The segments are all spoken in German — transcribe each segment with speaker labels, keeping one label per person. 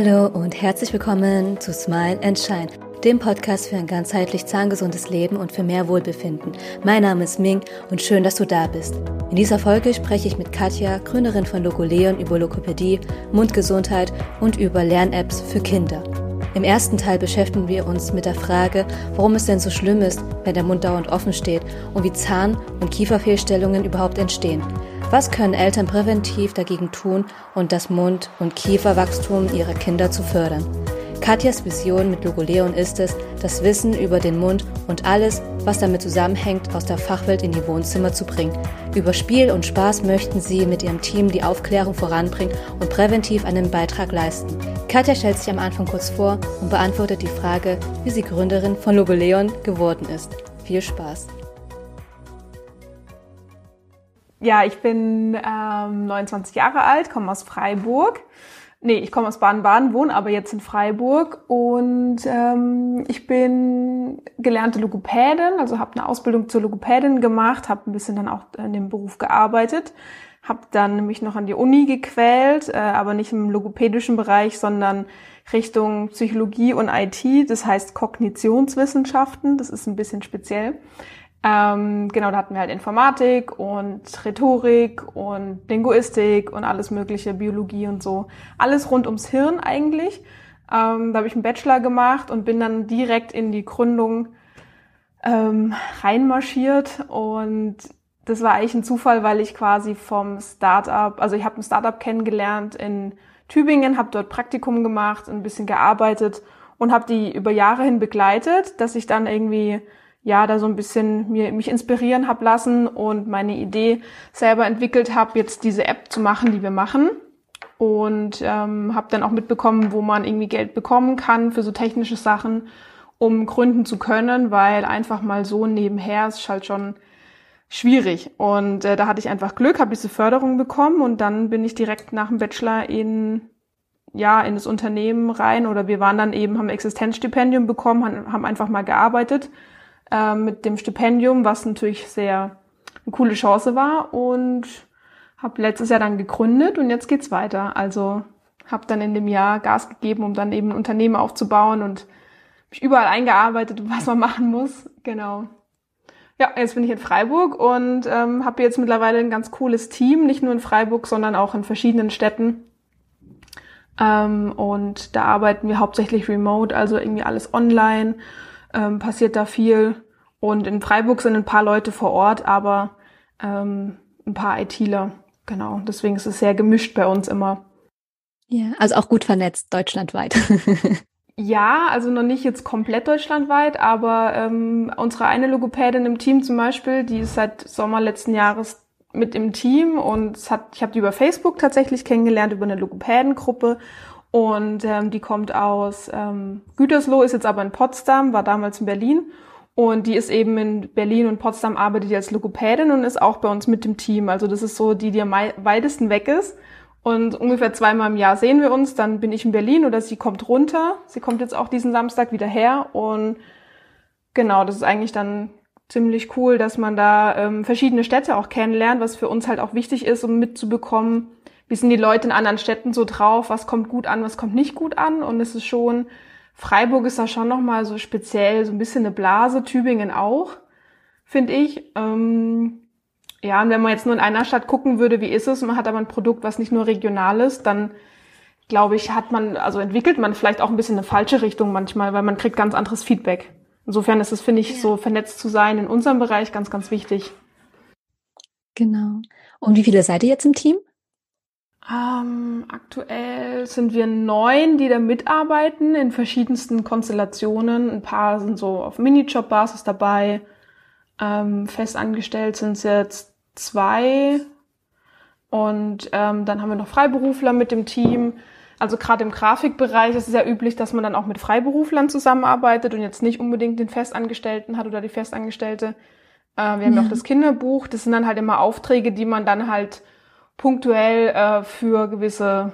Speaker 1: Hallo und herzlich willkommen zu Smile and Shine, dem Podcast für ein ganzheitlich zahngesundes Leben und für mehr Wohlbefinden. Mein Name ist Ming und schön, dass du da bist. In dieser Folge spreche ich mit Katja, Gründerin von Logoleon, über Lokopädie, Mundgesundheit und über Lern-Apps für Kinder. Im ersten Teil beschäftigen wir uns mit der Frage, warum es denn so schlimm ist, wenn der Mund dauernd offen steht und wie Zahn- und Kieferfehlstellungen überhaupt entstehen. Was können Eltern präventiv dagegen tun und das Mund- und Kieferwachstum ihrer Kinder zu fördern? Katjas Vision mit Logoleon ist es, das Wissen über den Mund und alles, was damit zusammenhängt, aus der Fachwelt in die Wohnzimmer zu bringen. Über Spiel und Spaß möchten sie mit ihrem Team die Aufklärung voranbringen und präventiv einen Beitrag leisten. Katja stellt sich am Anfang kurz vor und beantwortet die Frage, wie sie Gründerin von Logoleon geworden ist. Viel Spaß!
Speaker 2: Ja, ich bin ähm, 29 Jahre alt, komme aus Freiburg. Nee, ich komme aus Baden-Baden, wohne aber jetzt in Freiburg und ähm, ich bin gelernte Logopädin, also habe eine Ausbildung zur Logopädin gemacht, habe ein bisschen dann auch in dem Beruf gearbeitet, habe dann mich noch an die Uni gequält, äh, aber nicht im logopädischen Bereich, sondern Richtung Psychologie und IT, das heißt Kognitionswissenschaften, das ist ein bisschen speziell. Ähm, genau, da hatten wir halt Informatik und Rhetorik und Linguistik und alles mögliche, Biologie und so. Alles rund ums Hirn eigentlich. Ähm, da habe ich einen Bachelor gemacht und bin dann direkt in die Gründung ähm, reinmarschiert und das war eigentlich ein Zufall, weil ich quasi vom Startup, also ich habe ein Startup kennengelernt in Tübingen, habe dort Praktikum gemacht, ein bisschen gearbeitet und habe die über Jahre hin begleitet, dass ich dann irgendwie ja da so ein bisschen mir, mich inspirieren habe lassen und meine Idee selber entwickelt habe, jetzt diese App zu machen, die wir machen. Und ähm, habe dann auch mitbekommen, wo man irgendwie Geld bekommen kann für so technische Sachen, um gründen zu können, weil einfach mal so nebenher ist halt schon schwierig. Und äh, da hatte ich einfach Glück, habe diese Förderung bekommen und dann bin ich direkt nach dem Bachelor in ja in das Unternehmen rein oder wir waren dann eben haben Existenzstipendium bekommen, haben einfach mal gearbeitet äh, mit dem Stipendium, was natürlich sehr eine coole Chance war und habe letztes Jahr dann gegründet und jetzt geht's weiter. Also habe dann in dem Jahr Gas gegeben, um dann eben ein Unternehmen aufzubauen und mich überall eingearbeitet, was man machen muss. Genau. Ja, jetzt bin ich in Freiburg und ähm, habe jetzt mittlerweile ein ganz cooles Team, nicht nur in Freiburg, sondern auch in verschiedenen Städten. Ähm, und da arbeiten wir hauptsächlich remote, also irgendwie alles online ähm, passiert da viel. Und in Freiburg sind ein paar Leute vor Ort, aber ähm, ein paar ITler. Genau, deswegen ist es sehr gemischt bei uns immer.
Speaker 1: Ja, also auch gut vernetzt, deutschlandweit.
Speaker 2: ja, also noch nicht jetzt komplett deutschlandweit, aber ähm, unsere eine Logopädin im Team zum Beispiel, die ist seit Sommer letzten Jahres mit im Team und es hat, ich habe die über Facebook tatsächlich kennengelernt, über eine Logopädengruppe und ähm, die kommt aus ähm, Gütersloh, ist jetzt aber in Potsdam, war damals in Berlin. Und die ist eben in Berlin und Potsdam arbeitet als Logopädin und ist auch bei uns mit dem Team. Also das ist so die, die am weitesten weg ist. Und ungefähr zweimal im Jahr sehen wir uns. Dann bin ich in Berlin oder sie kommt runter. Sie kommt jetzt auch diesen Samstag wieder her. Und genau, das ist eigentlich dann ziemlich cool, dass man da ähm, verschiedene Städte auch kennenlernt, was für uns halt auch wichtig ist, um mitzubekommen, wie sind die Leute in anderen Städten so drauf, was kommt gut an, was kommt nicht gut an. Und es ist schon, Freiburg ist da schon nochmal so speziell, so ein bisschen eine Blase, Tübingen auch, finde ich. Ähm, ja, und wenn man jetzt nur in einer Stadt gucken würde, wie ist es, man hat aber ein Produkt, was nicht nur regional ist, dann glaube ich, hat man, also entwickelt man vielleicht auch ein bisschen eine falsche Richtung manchmal, weil man kriegt ganz anderes Feedback. Insofern ist es, finde ich, ja. so vernetzt zu sein in unserem Bereich ganz, ganz wichtig.
Speaker 1: Genau. Und wie viele seid ihr jetzt im Team?
Speaker 2: Ähm, aktuell sind wir neun, die da mitarbeiten in verschiedensten Konstellationen. Ein paar sind so auf Minijob-Basis dabei. Ähm, festangestellt sind es jetzt zwei. Und ähm, dann haben wir noch Freiberufler mit dem Team. Also gerade im Grafikbereich ist es ja üblich, dass man dann auch mit Freiberuflern zusammenarbeitet und jetzt nicht unbedingt den Festangestellten hat oder die Festangestellte. Äh, wir haben ja auch das Kinderbuch. Das sind dann halt immer Aufträge, die man dann halt punktuell äh, für gewisse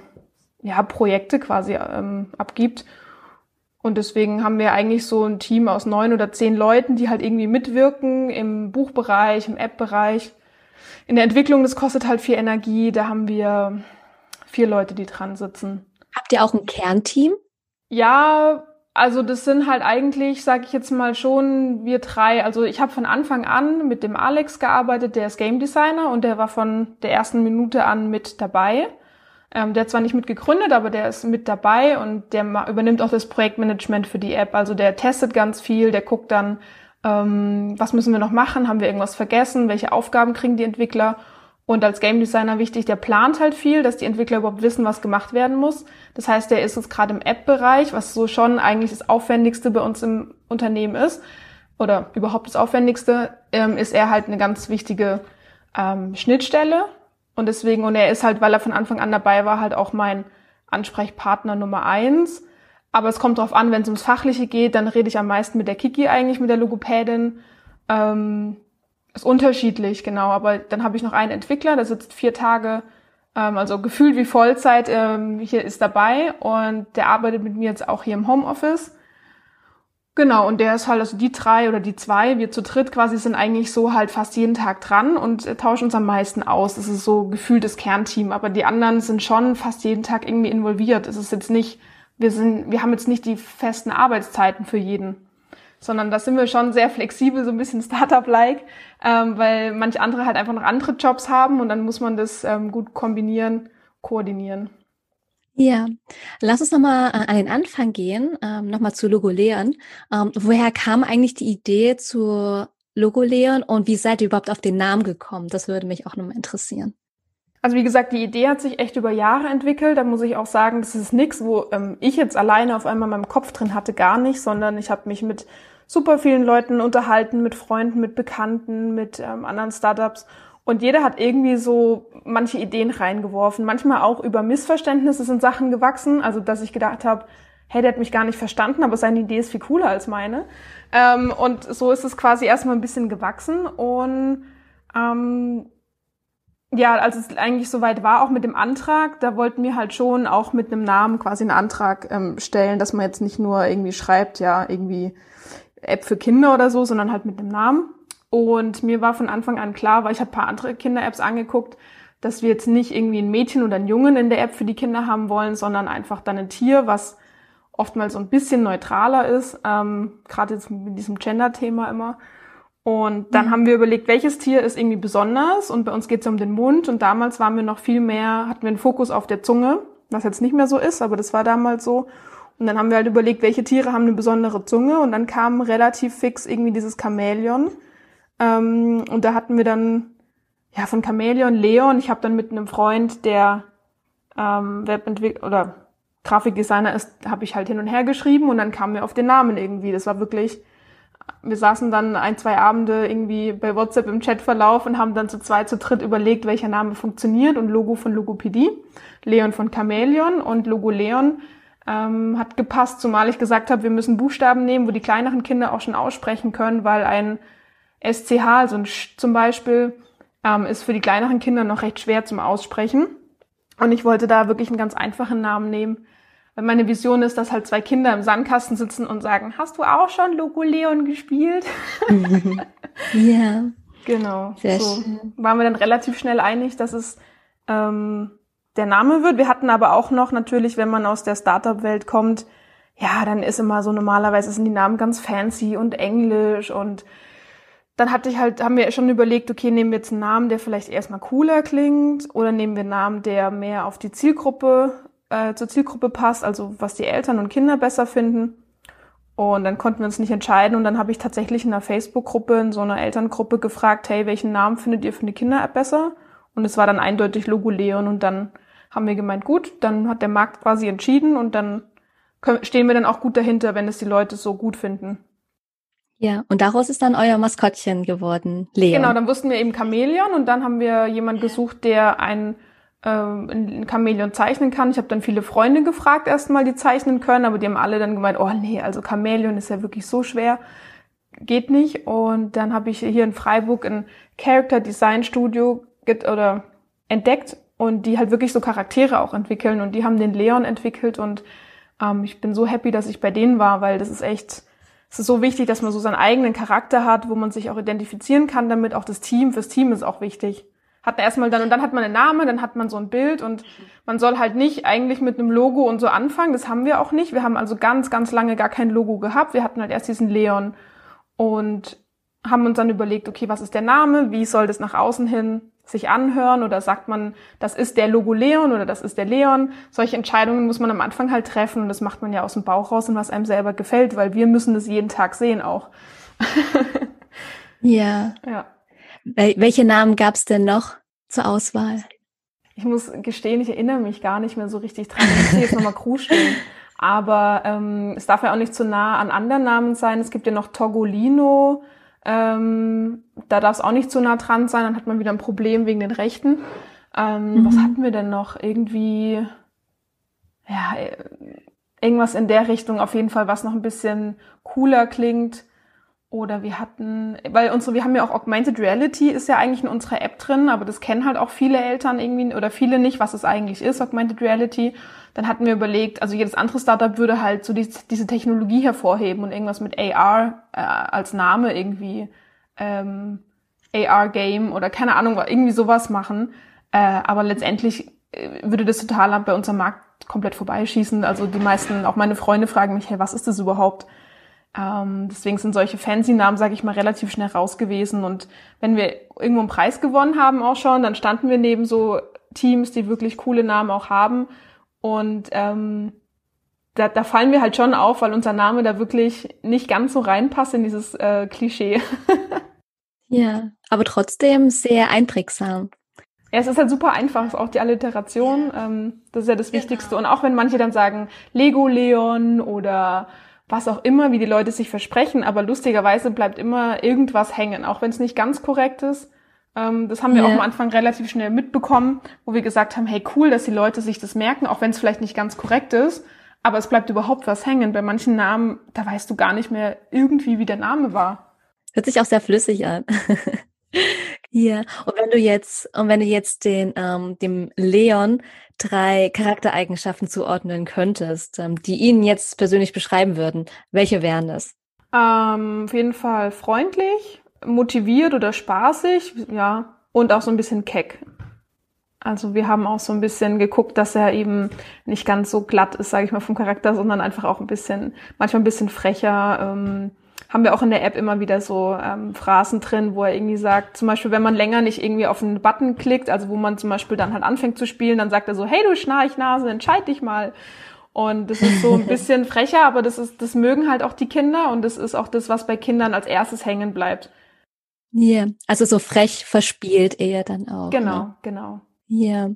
Speaker 2: ja, Projekte quasi ähm, abgibt. Und deswegen haben wir eigentlich so ein Team aus neun oder zehn Leuten, die halt irgendwie mitwirken im Buchbereich, im App-Bereich. In der Entwicklung, das kostet halt viel Energie. Da haben wir vier Leute, die dran sitzen.
Speaker 1: Habt ihr auch ein Kernteam?
Speaker 2: Ja, also das sind halt eigentlich, sage ich jetzt mal schon, wir drei. Also ich habe von Anfang an mit dem Alex gearbeitet, der ist Game Designer und der war von der ersten Minute an mit dabei. Ähm, der hat zwar nicht mit gegründet, aber der ist mit dabei und der übernimmt auch das Projektmanagement für die App. Also der testet ganz viel, der guckt dann, ähm, was müssen wir noch machen, haben wir irgendwas vergessen, welche Aufgaben kriegen die Entwickler und als Game Designer wichtig, der plant halt viel, dass die Entwickler überhaupt wissen, was gemacht werden muss. Das heißt, der ist jetzt gerade im App-Bereich, was so schon eigentlich das Aufwendigste bei uns im Unternehmen ist, oder überhaupt das Aufwendigste, ähm, ist er halt eine ganz wichtige ähm, Schnittstelle. Und deswegen, und er ist halt, weil er von Anfang an dabei war, halt auch mein Ansprechpartner Nummer eins. Aber es kommt darauf an, wenn es ums Fachliche geht, dann rede ich am meisten mit der Kiki eigentlich, mit der Logopädin. Ähm, ist unterschiedlich, genau. Aber dann habe ich noch einen Entwickler, der sitzt vier Tage, ähm, also gefühlt wie Vollzeit, ähm, hier ist dabei und der arbeitet mit mir jetzt auch hier im Homeoffice. Genau, und der ist halt, also die drei oder die zwei, wir zu dritt quasi sind eigentlich so halt fast jeden Tag dran und tauschen uns am meisten aus. Das ist so gefühltes Kernteam, aber die anderen sind schon fast jeden Tag irgendwie involviert. Es ist jetzt nicht, wir sind, wir haben jetzt nicht die festen Arbeitszeiten für jeden sondern da sind wir schon sehr flexibel, so ein bisschen Startup-like, ähm, weil manche andere halt einfach noch andere Jobs haben und dann muss man das ähm, gut kombinieren, koordinieren.
Speaker 1: Ja, lass uns nochmal äh, an den Anfang gehen, ähm, nochmal zu Logoleon. Ähm, woher kam eigentlich die Idee zu Logoleon und wie seid ihr überhaupt auf den Namen gekommen? Das würde mich auch nochmal interessieren.
Speaker 2: Also wie gesagt, die Idee hat sich echt über Jahre entwickelt. Da muss ich auch sagen, das ist nichts, wo ähm, ich jetzt alleine auf einmal in meinem Kopf drin hatte, gar nicht, sondern ich habe mich mit super vielen Leuten unterhalten, mit Freunden, mit Bekannten, mit ähm, anderen Startups. Und jeder hat irgendwie so manche Ideen reingeworfen. Manchmal auch über Missverständnisse sind Sachen gewachsen. Also dass ich gedacht habe, hey, der hat mich gar nicht verstanden, aber seine Idee ist viel cooler als meine. Ähm, und so ist es quasi erstmal ein bisschen gewachsen. Und ähm, ja, als es eigentlich soweit war, auch mit dem Antrag, da wollten wir halt schon auch mit einem Namen quasi einen Antrag ähm, stellen, dass man jetzt nicht nur irgendwie schreibt, ja, irgendwie App für Kinder oder so, sondern halt mit einem Namen. Und mir war von Anfang an klar, weil ich habe paar andere Kinder-Apps angeguckt, dass wir jetzt nicht irgendwie ein Mädchen oder einen Jungen in der App für die Kinder haben wollen, sondern einfach dann ein Tier, was oftmals so ein bisschen neutraler ist, ähm, gerade jetzt mit diesem Gender-Thema immer. Und dann mhm. haben wir überlegt, welches Tier ist irgendwie besonders und bei uns geht es um den Mund und damals waren wir noch viel mehr, hatten wir einen Fokus auf der Zunge, was jetzt nicht mehr so ist, aber das war damals so. Und dann haben wir halt überlegt, welche Tiere haben eine besondere Zunge und dann kam relativ fix irgendwie dieses Chamäleon. Ähm, und da hatten wir dann ja von Chamäleon Leon. Ich habe dann mit einem Freund, der ähm, Webentwickler oder Grafikdesigner ist, habe ich halt hin und her geschrieben und dann kamen wir auf den Namen irgendwie. Das war wirklich, wir saßen dann ein, zwei Abende irgendwie bei WhatsApp im Chatverlauf und haben dann zu zwei, zu dritt überlegt, welcher Name funktioniert und Logo von Logopädie, Leon von Chamäleon und Logo Leon ähm, hat gepasst, zumal ich gesagt habe, wir müssen Buchstaben nehmen, wo die kleineren Kinder auch schon aussprechen können, weil ein SCH, also ein Sch zum Beispiel, ähm, ist für die kleineren Kinder noch recht schwer zum Aussprechen. Und ich wollte da wirklich einen ganz einfachen Namen nehmen. Weil meine Vision ist, dass halt zwei Kinder im Sandkasten sitzen und sagen, hast du auch schon Logo Leon gespielt?
Speaker 1: ja.
Speaker 2: Genau. Sehr so schön. waren wir dann relativ schnell einig, dass es ähm, der Name wird. Wir hatten aber auch noch natürlich, wenn man aus der Startup-Welt kommt, ja, dann ist immer so normalerweise sind die Namen ganz fancy und englisch und dann hatte ich halt, haben wir schon überlegt, okay, nehmen wir jetzt einen Namen, der vielleicht erstmal cooler klingt oder nehmen wir einen Namen, der mehr auf die Zielgruppe, äh, zur Zielgruppe passt, also was die Eltern und Kinder besser finden. Und dann konnten wir uns nicht entscheiden und dann habe ich tatsächlich in einer Facebook-Gruppe, in so einer Elterngruppe gefragt, hey, welchen Namen findet ihr für eine Kinder-App besser? Und es war dann eindeutig Logo Leon und dann haben wir gemeint, gut, dann hat der Markt quasi entschieden und dann stehen wir dann auch gut dahinter, wenn es die Leute so gut finden.
Speaker 1: Ja, und daraus ist dann euer Maskottchen geworden, Leon.
Speaker 2: Genau, dann wussten wir eben Chamäleon und dann haben wir jemanden gesucht, der ein, äh, ein Chamäleon zeichnen kann. Ich habe dann viele Freunde gefragt erstmal, die zeichnen können, aber die haben alle dann gemeint, oh nee, also Chamäleon ist ja wirklich so schwer, geht nicht. Und dann habe ich hier in Freiburg ein Character Design Studio oder entdeckt und die halt wirklich so Charaktere auch entwickeln und die haben den Leon entwickelt und ähm, ich bin so happy, dass ich bei denen war, weil das ist echt, es ist so wichtig, dass man so seinen eigenen Charakter hat, wo man sich auch identifizieren kann damit, auch das Team, fürs Team ist auch wichtig. hat erstmal dann und dann hat man einen Namen, dann hat man so ein Bild und man soll halt nicht eigentlich mit einem Logo und so anfangen. Das haben wir auch nicht. Wir haben also ganz, ganz lange gar kein Logo gehabt. Wir hatten halt erst diesen Leon und haben uns dann überlegt, okay, was ist der Name? Wie soll das nach außen hin sich anhören? Oder sagt man, das ist der Logo Leon oder das ist der Leon? Solche Entscheidungen muss man am Anfang halt treffen und das macht man ja aus dem Bauch raus und was einem selber gefällt, weil wir müssen das jeden Tag sehen auch.
Speaker 1: ja. Ja. Wel welche Namen gab es denn noch zur Auswahl?
Speaker 2: Ich muss gestehen, ich erinnere mich gar nicht mehr so richtig dran. Ich muss jetzt nochmal Crew stehen. Aber ähm, es darf ja auch nicht zu nah an anderen Namen sein. Es gibt ja noch Togolino. Ähm, da darf es auch nicht zu nah dran sein. Dann hat man wieder ein Problem wegen den Rechten. Ähm, mhm. Was hatten wir denn noch? Irgendwie, ja, irgendwas in der Richtung auf jeden Fall, was noch ein bisschen cooler klingt. Oder wir hatten, weil unsere, wir haben ja auch Augmented Reality ist ja eigentlich in unserer App drin, aber das kennen halt auch viele Eltern irgendwie oder viele nicht, was es eigentlich ist, Augmented Reality. Dann hatten wir überlegt, also jedes andere Startup würde halt so die, diese Technologie hervorheben und irgendwas mit AR äh, als Name irgendwie ähm, AR-Game oder keine Ahnung, irgendwie sowas machen. Äh, aber letztendlich äh, würde das total bei unserem Markt komplett vorbeischießen. Also die meisten, auch meine Freunde fragen mich, hey, was ist das überhaupt? Ähm, deswegen sind solche Fancy-Namen, sage ich mal, relativ schnell raus gewesen. Und wenn wir irgendwo einen Preis gewonnen haben auch schon, dann standen wir neben so Teams, die wirklich coole Namen auch haben. Und ähm, da, da fallen wir halt schon auf, weil unser Name da wirklich nicht ganz so reinpasst in dieses äh, Klischee.
Speaker 1: ja, aber trotzdem sehr einprägsam.
Speaker 2: Ja, es ist halt super einfach, ist auch die Alliteration, ähm, das ist ja das genau. Wichtigste. Und auch wenn manche dann sagen Lego Leon oder was auch immer, wie die Leute sich versprechen, aber lustigerweise bleibt immer irgendwas hängen, auch wenn es nicht ganz korrekt ist. Ähm, das haben wir yeah. auch am Anfang relativ schnell mitbekommen, wo wir gesagt haben, hey cool, dass die Leute sich das merken, auch wenn es vielleicht nicht ganz korrekt ist, aber es bleibt überhaupt was hängen. Bei manchen Namen, da weißt du gar nicht mehr irgendwie, wie der Name war.
Speaker 1: Hört sich auch sehr flüssig an. ja, und wenn du jetzt, und wenn du jetzt den, ähm, dem Leon drei Charaktereigenschaften zuordnen könntest, ähm, die ihn jetzt persönlich beschreiben würden, welche wären das?
Speaker 2: Ähm, auf jeden Fall freundlich, motiviert oder spaßig, ja, und auch so ein bisschen keck. Also wir haben auch so ein bisschen geguckt, dass er eben nicht ganz so glatt ist, sage ich mal, vom Charakter, sondern einfach auch ein bisschen, manchmal ein bisschen frecher. Ähm, haben wir auch in der App immer wieder so ähm, Phrasen drin, wo er irgendwie sagt, zum Beispiel, wenn man länger nicht irgendwie auf einen Button klickt, also wo man zum Beispiel dann halt anfängt zu spielen, dann sagt er so, hey du Schnarchnase, entscheid dich mal. Und das ist so ein bisschen frecher, aber das ist, das mögen halt auch die Kinder und das ist auch das, was bei Kindern als erstes hängen bleibt.
Speaker 1: Ja, yeah. also so frech verspielt eher dann auch.
Speaker 2: Genau, ne? genau.
Speaker 1: Ja,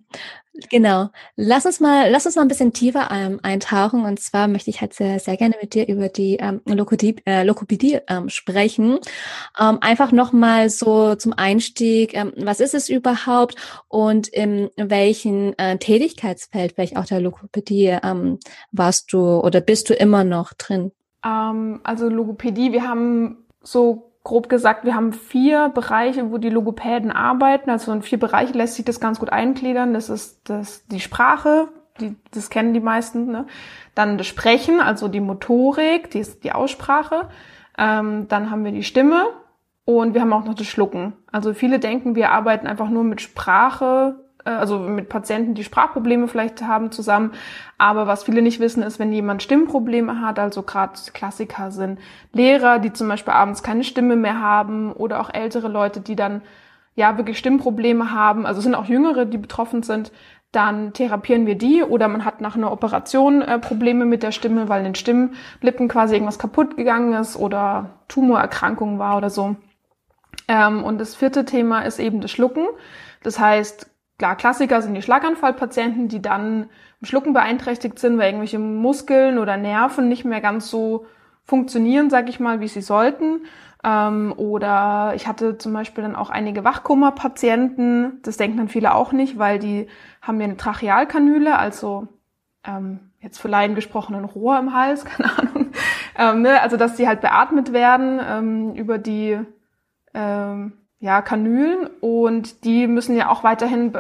Speaker 1: genau. Lass uns mal, lass uns mal ein bisschen tiefer ähm, eintauchen. Und zwar möchte ich halt sehr, sehr gerne mit dir über die ähm, Lokopädie, äh, Lokopädie ähm, sprechen. Ähm, einfach nochmal so zum Einstieg, ähm, was ist es überhaupt und in welchem äh, Tätigkeitsfeld, vielleicht auch der Lokopädie, ähm, warst du oder bist du immer noch drin?
Speaker 2: Ähm, also Logopädie, wir haben so grob gesagt, wir haben vier Bereiche, wo die Logopäden arbeiten. Also in vier Bereiche lässt sich das ganz gut eingliedern. Das ist das, die Sprache, die, das kennen die meisten. Ne? Dann das Sprechen, also die Motorik, die, die Aussprache. Ähm, dann haben wir die Stimme und wir haben auch noch das Schlucken. Also viele denken, wir arbeiten einfach nur mit Sprache also mit Patienten, die Sprachprobleme vielleicht haben zusammen. Aber was viele nicht wissen, ist, wenn jemand Stimmprobleme hat, also gerade Klassiker sind Lehrer, die zum Beispiel abends keine Stimme mehr haben oder auch ältere Leute, die dann ja wirklich Stimmprobleme haben. Also es sind auch Jüngere, die betroffen sind. Dann therapieren wir die oder man hat nach einer Operation äh, Probleme mit der Stimme, weil in den Stimmlippen quasi irgendwas kaputt gegangen ist oder Tumorerkrankung war oder so. Ähm, und das vierte Thema ist eben das Schlucken. Das heißt, Klar, Klassiker sind die Schlaganfallpatienten, die dann im Schlucken beeinträchtigt sind, weil irgendwelche Muskeln oder Nerven nicht mehr ganz so funktionieren, sag ich mal, wie sie sollten. Ähm, oder ich hatte zum Beispiel dann auch einige Wachkoma-Patienten. Das denken dann viele auch nicht, weil die haben ja eine Trachealkanüle, also ähm, jetzt für Laien gesprochen ein Rohr im Hals, keine Ahnung. Ähm, ne? Also dass die halt beatmet werden ähm, über die ähm, ja, Kanülen und die müssen ja auch weiterhin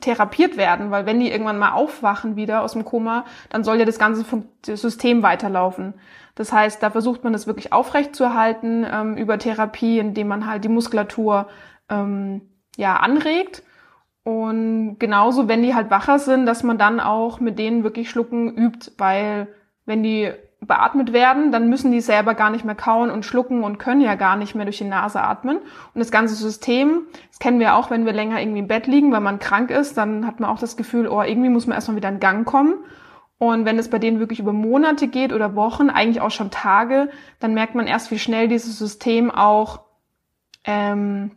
Speaker 2: therapiert werden, weil wenn die irgendwann mal aufwachen wieder aus dem Koma, dann soll ja das ganze System weiterlaufen. Das heißt, da versucht man das wirklich aufrecht zu erhalten ähm, über Therapie, indem man halt die Muskulatur ähm, ja anregt Und genauso, wenn die halt wacher sind, dass man dann auch mit denen wirklich schlucken übt, weil wenn die beatmet werden, dann müssen die selber gar nicht mehr kauen und schlucken und können ja gar nicht mehr durch die Nase atmen. Und das ganze System, das kennen wir auch, wenn wir länger irgendwie im Bett liegen, weil man krank ist, dann hat man auch das Gefühl, oh, irgendwie muss man erstmal wieder in Gang kommen. Und wenn es bei denen wirklich über Monate geht oder Wochen, eigentlich auch schon Tage, dann merkt man erst, wie schnell dieses System auch ähm,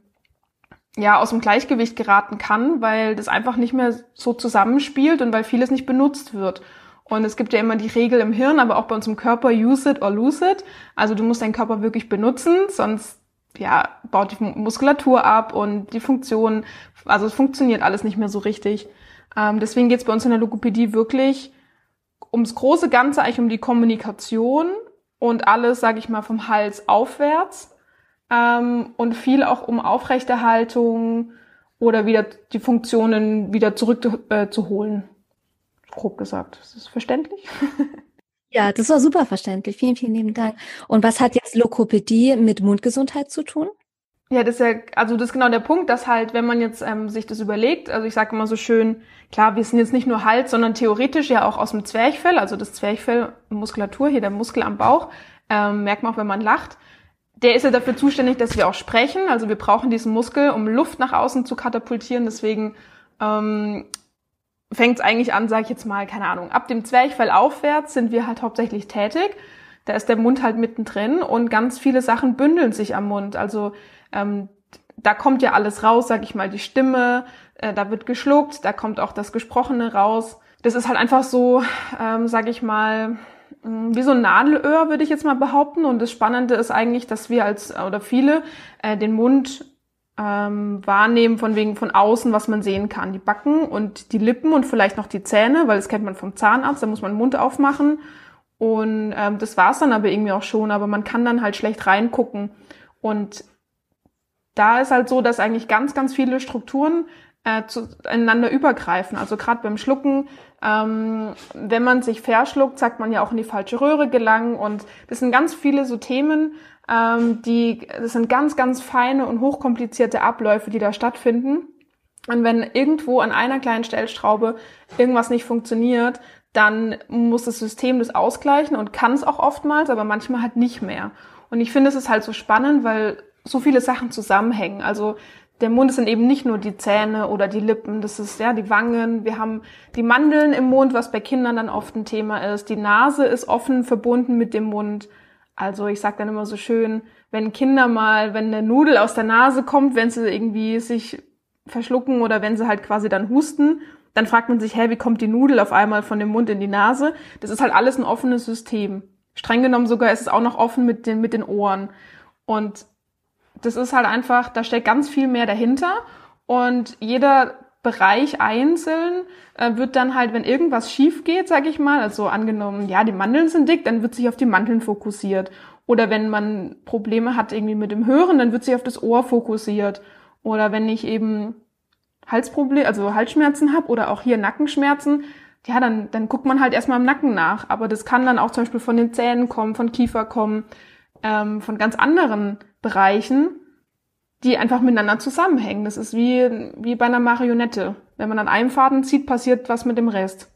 Speaker 2: ja aus dem Gleichgewicht geraten kann, weil das einfach nicht mehr so zusammenspielt und weil vieles nicht benutzt wird. Und es gibt ja immer die Regel im Hirn, aber auch bei uns im Körper, use it or lose it. Also du musst deinen Körper wirklich benutzen, sonst ja, baut die Muskulatur ab und die Funktion, also es funktioniert alles nicht mehr so richtig. Ähm, deswegen geht es bei uns in der Logopädie wirklich ums große Ganze, eigentlich um die Kommunikation und alles, sage ich mal, vom Hals aufwärts ähm, und viel auch um Aufrechterhaltung oder wieder die Funktionen wieder zurückzuholen. Äh, Grob gesagt. Ist das verständlich?
Speaker 1: Ja, das war super verständlich. Vielen, vielen lieben Dank. Und was hat jetzt Lokopädie mit Mundgesundheit zu tun?
Speaker 2: Ja, das ist ja, also das ist genau der Punkt, dass halt, wenn man jetzt ähm, sich das überlegt, also ich sage immer so schön, klar, wir sind jetzt nicht nur Hals, sondern theoretisch ja auch aus dem Zwerchfell, also das Zwerchfell, Muskulatur, hier der Muskel am Bauch, ähm, merkt man auch, wenn man lacht der ist ja dafür zuständig, dass wir auch sprechen. Also wir brauchen diesen Muskel, um Luft nach außen zu katapultieren. Deswegen ähm, fängt es eigentlich an, sage ich jetzt mal, keine Ahnung, ab dem Zwerchfell aufwärts sind wir halt hauptsächlich tätig. Da ist der Mund halt mittendrin und ganz viele Sachen bündeln sich am Mund. Also ähm, da kommt ja alles raus, sag ich mal, die Stimme, äh, da wird geschluckt, da kommt auch das Gesprochene raus. Das ist halt einfach so, ähm, sag ich mal, Mm, wie so ein Nadelöhr, würde ich jetzt mal behaupten. Und das Spannende ist eigentlich, dass wir als oder viele äh, den Mund ähm, wahrnehmen von wegen von außen, was man sehen kann. Die Backen und die Lippen und vielleicht noch die Zähne, weil das kennt man vom Zahnarzt, da muss man den Mund aufmachen. Und ähm, das war's dann aber irgendwie auch schon, aber man kann dann halt schlecht reingucken. Und da ist halt so, dass eigentlich ganz, ganz viele Strukturen äh, zueinander übergreifen. Also gerade beim Schlucken, ähm, wenn man sich verschluckt, sagt man ja auch in die falsche Röhre gelangen. Und das sind ganz viele so Themen, ähm, die, das sind ganz, ganz feine und hochkomplizierte Abläufe, die da stattfinden. Und wenn irgendwo an einer kleinen Stellschraube irgendwas nicht funktioniert, dann muss das System das ausgleichen und kann es auch oftmals, aber manchmal halt nicht mehr. Und ich finde, es ist halt so spannend, weil so viele Sachen zusammenhängen. Also der Mund sind eben nicht nur die Zähne oder die Lippen, das ist ja die Wangen. Wir haben die Mandeln im Mund, was bei Kindern dann oft ein Thema ist. Die Nase ist offen verbunden mit dem Mund. Also ich sage dann immer so schön, wenn Kinder mal, wenn eine Nudel aus der Nase kommt, wenn sie irgendwie sich verschlucken oder wenn sie halt quasi dann husten, dann fragt man sich, hä, wie kommt die Nudel auf einmal von dem Mund in die Nase? Das ist halt alles ein offenes System. Streng genommen sogar ist es auch noch offen mit den, mit den Ohren. Und das ist halt einfach, da steckt ganz viel mehr dahinter und jeder Bereich einzeln äh, wird dann halt, wenn irgendwas schief geht, sage ich mal, also angenommen, ja, die Mandeln sind dick, dann wird sich auf die Mandeln fokussiert. Oder wenn man Probleme hat irgendwie mit dem Hören, dann wird sich auf das Ohr fokussiert. Oder wenn ich eben Halsproblem, also Halsschmerzen habe oder auch hier Nackenschmerzen, ja, dann, dann guckt man halt erstmal im Nacken nach. Aber das kann dann auch zum Beispiel von den Zähnen kommen, von Kiefer kommen, ähm, von ganz anderen Bereichen, die einfach miteinander zusammenhängen. Das ist wie, wie bei einer Marionette. Wenn man an einem Faden zieht, passiert was mit dem Rest.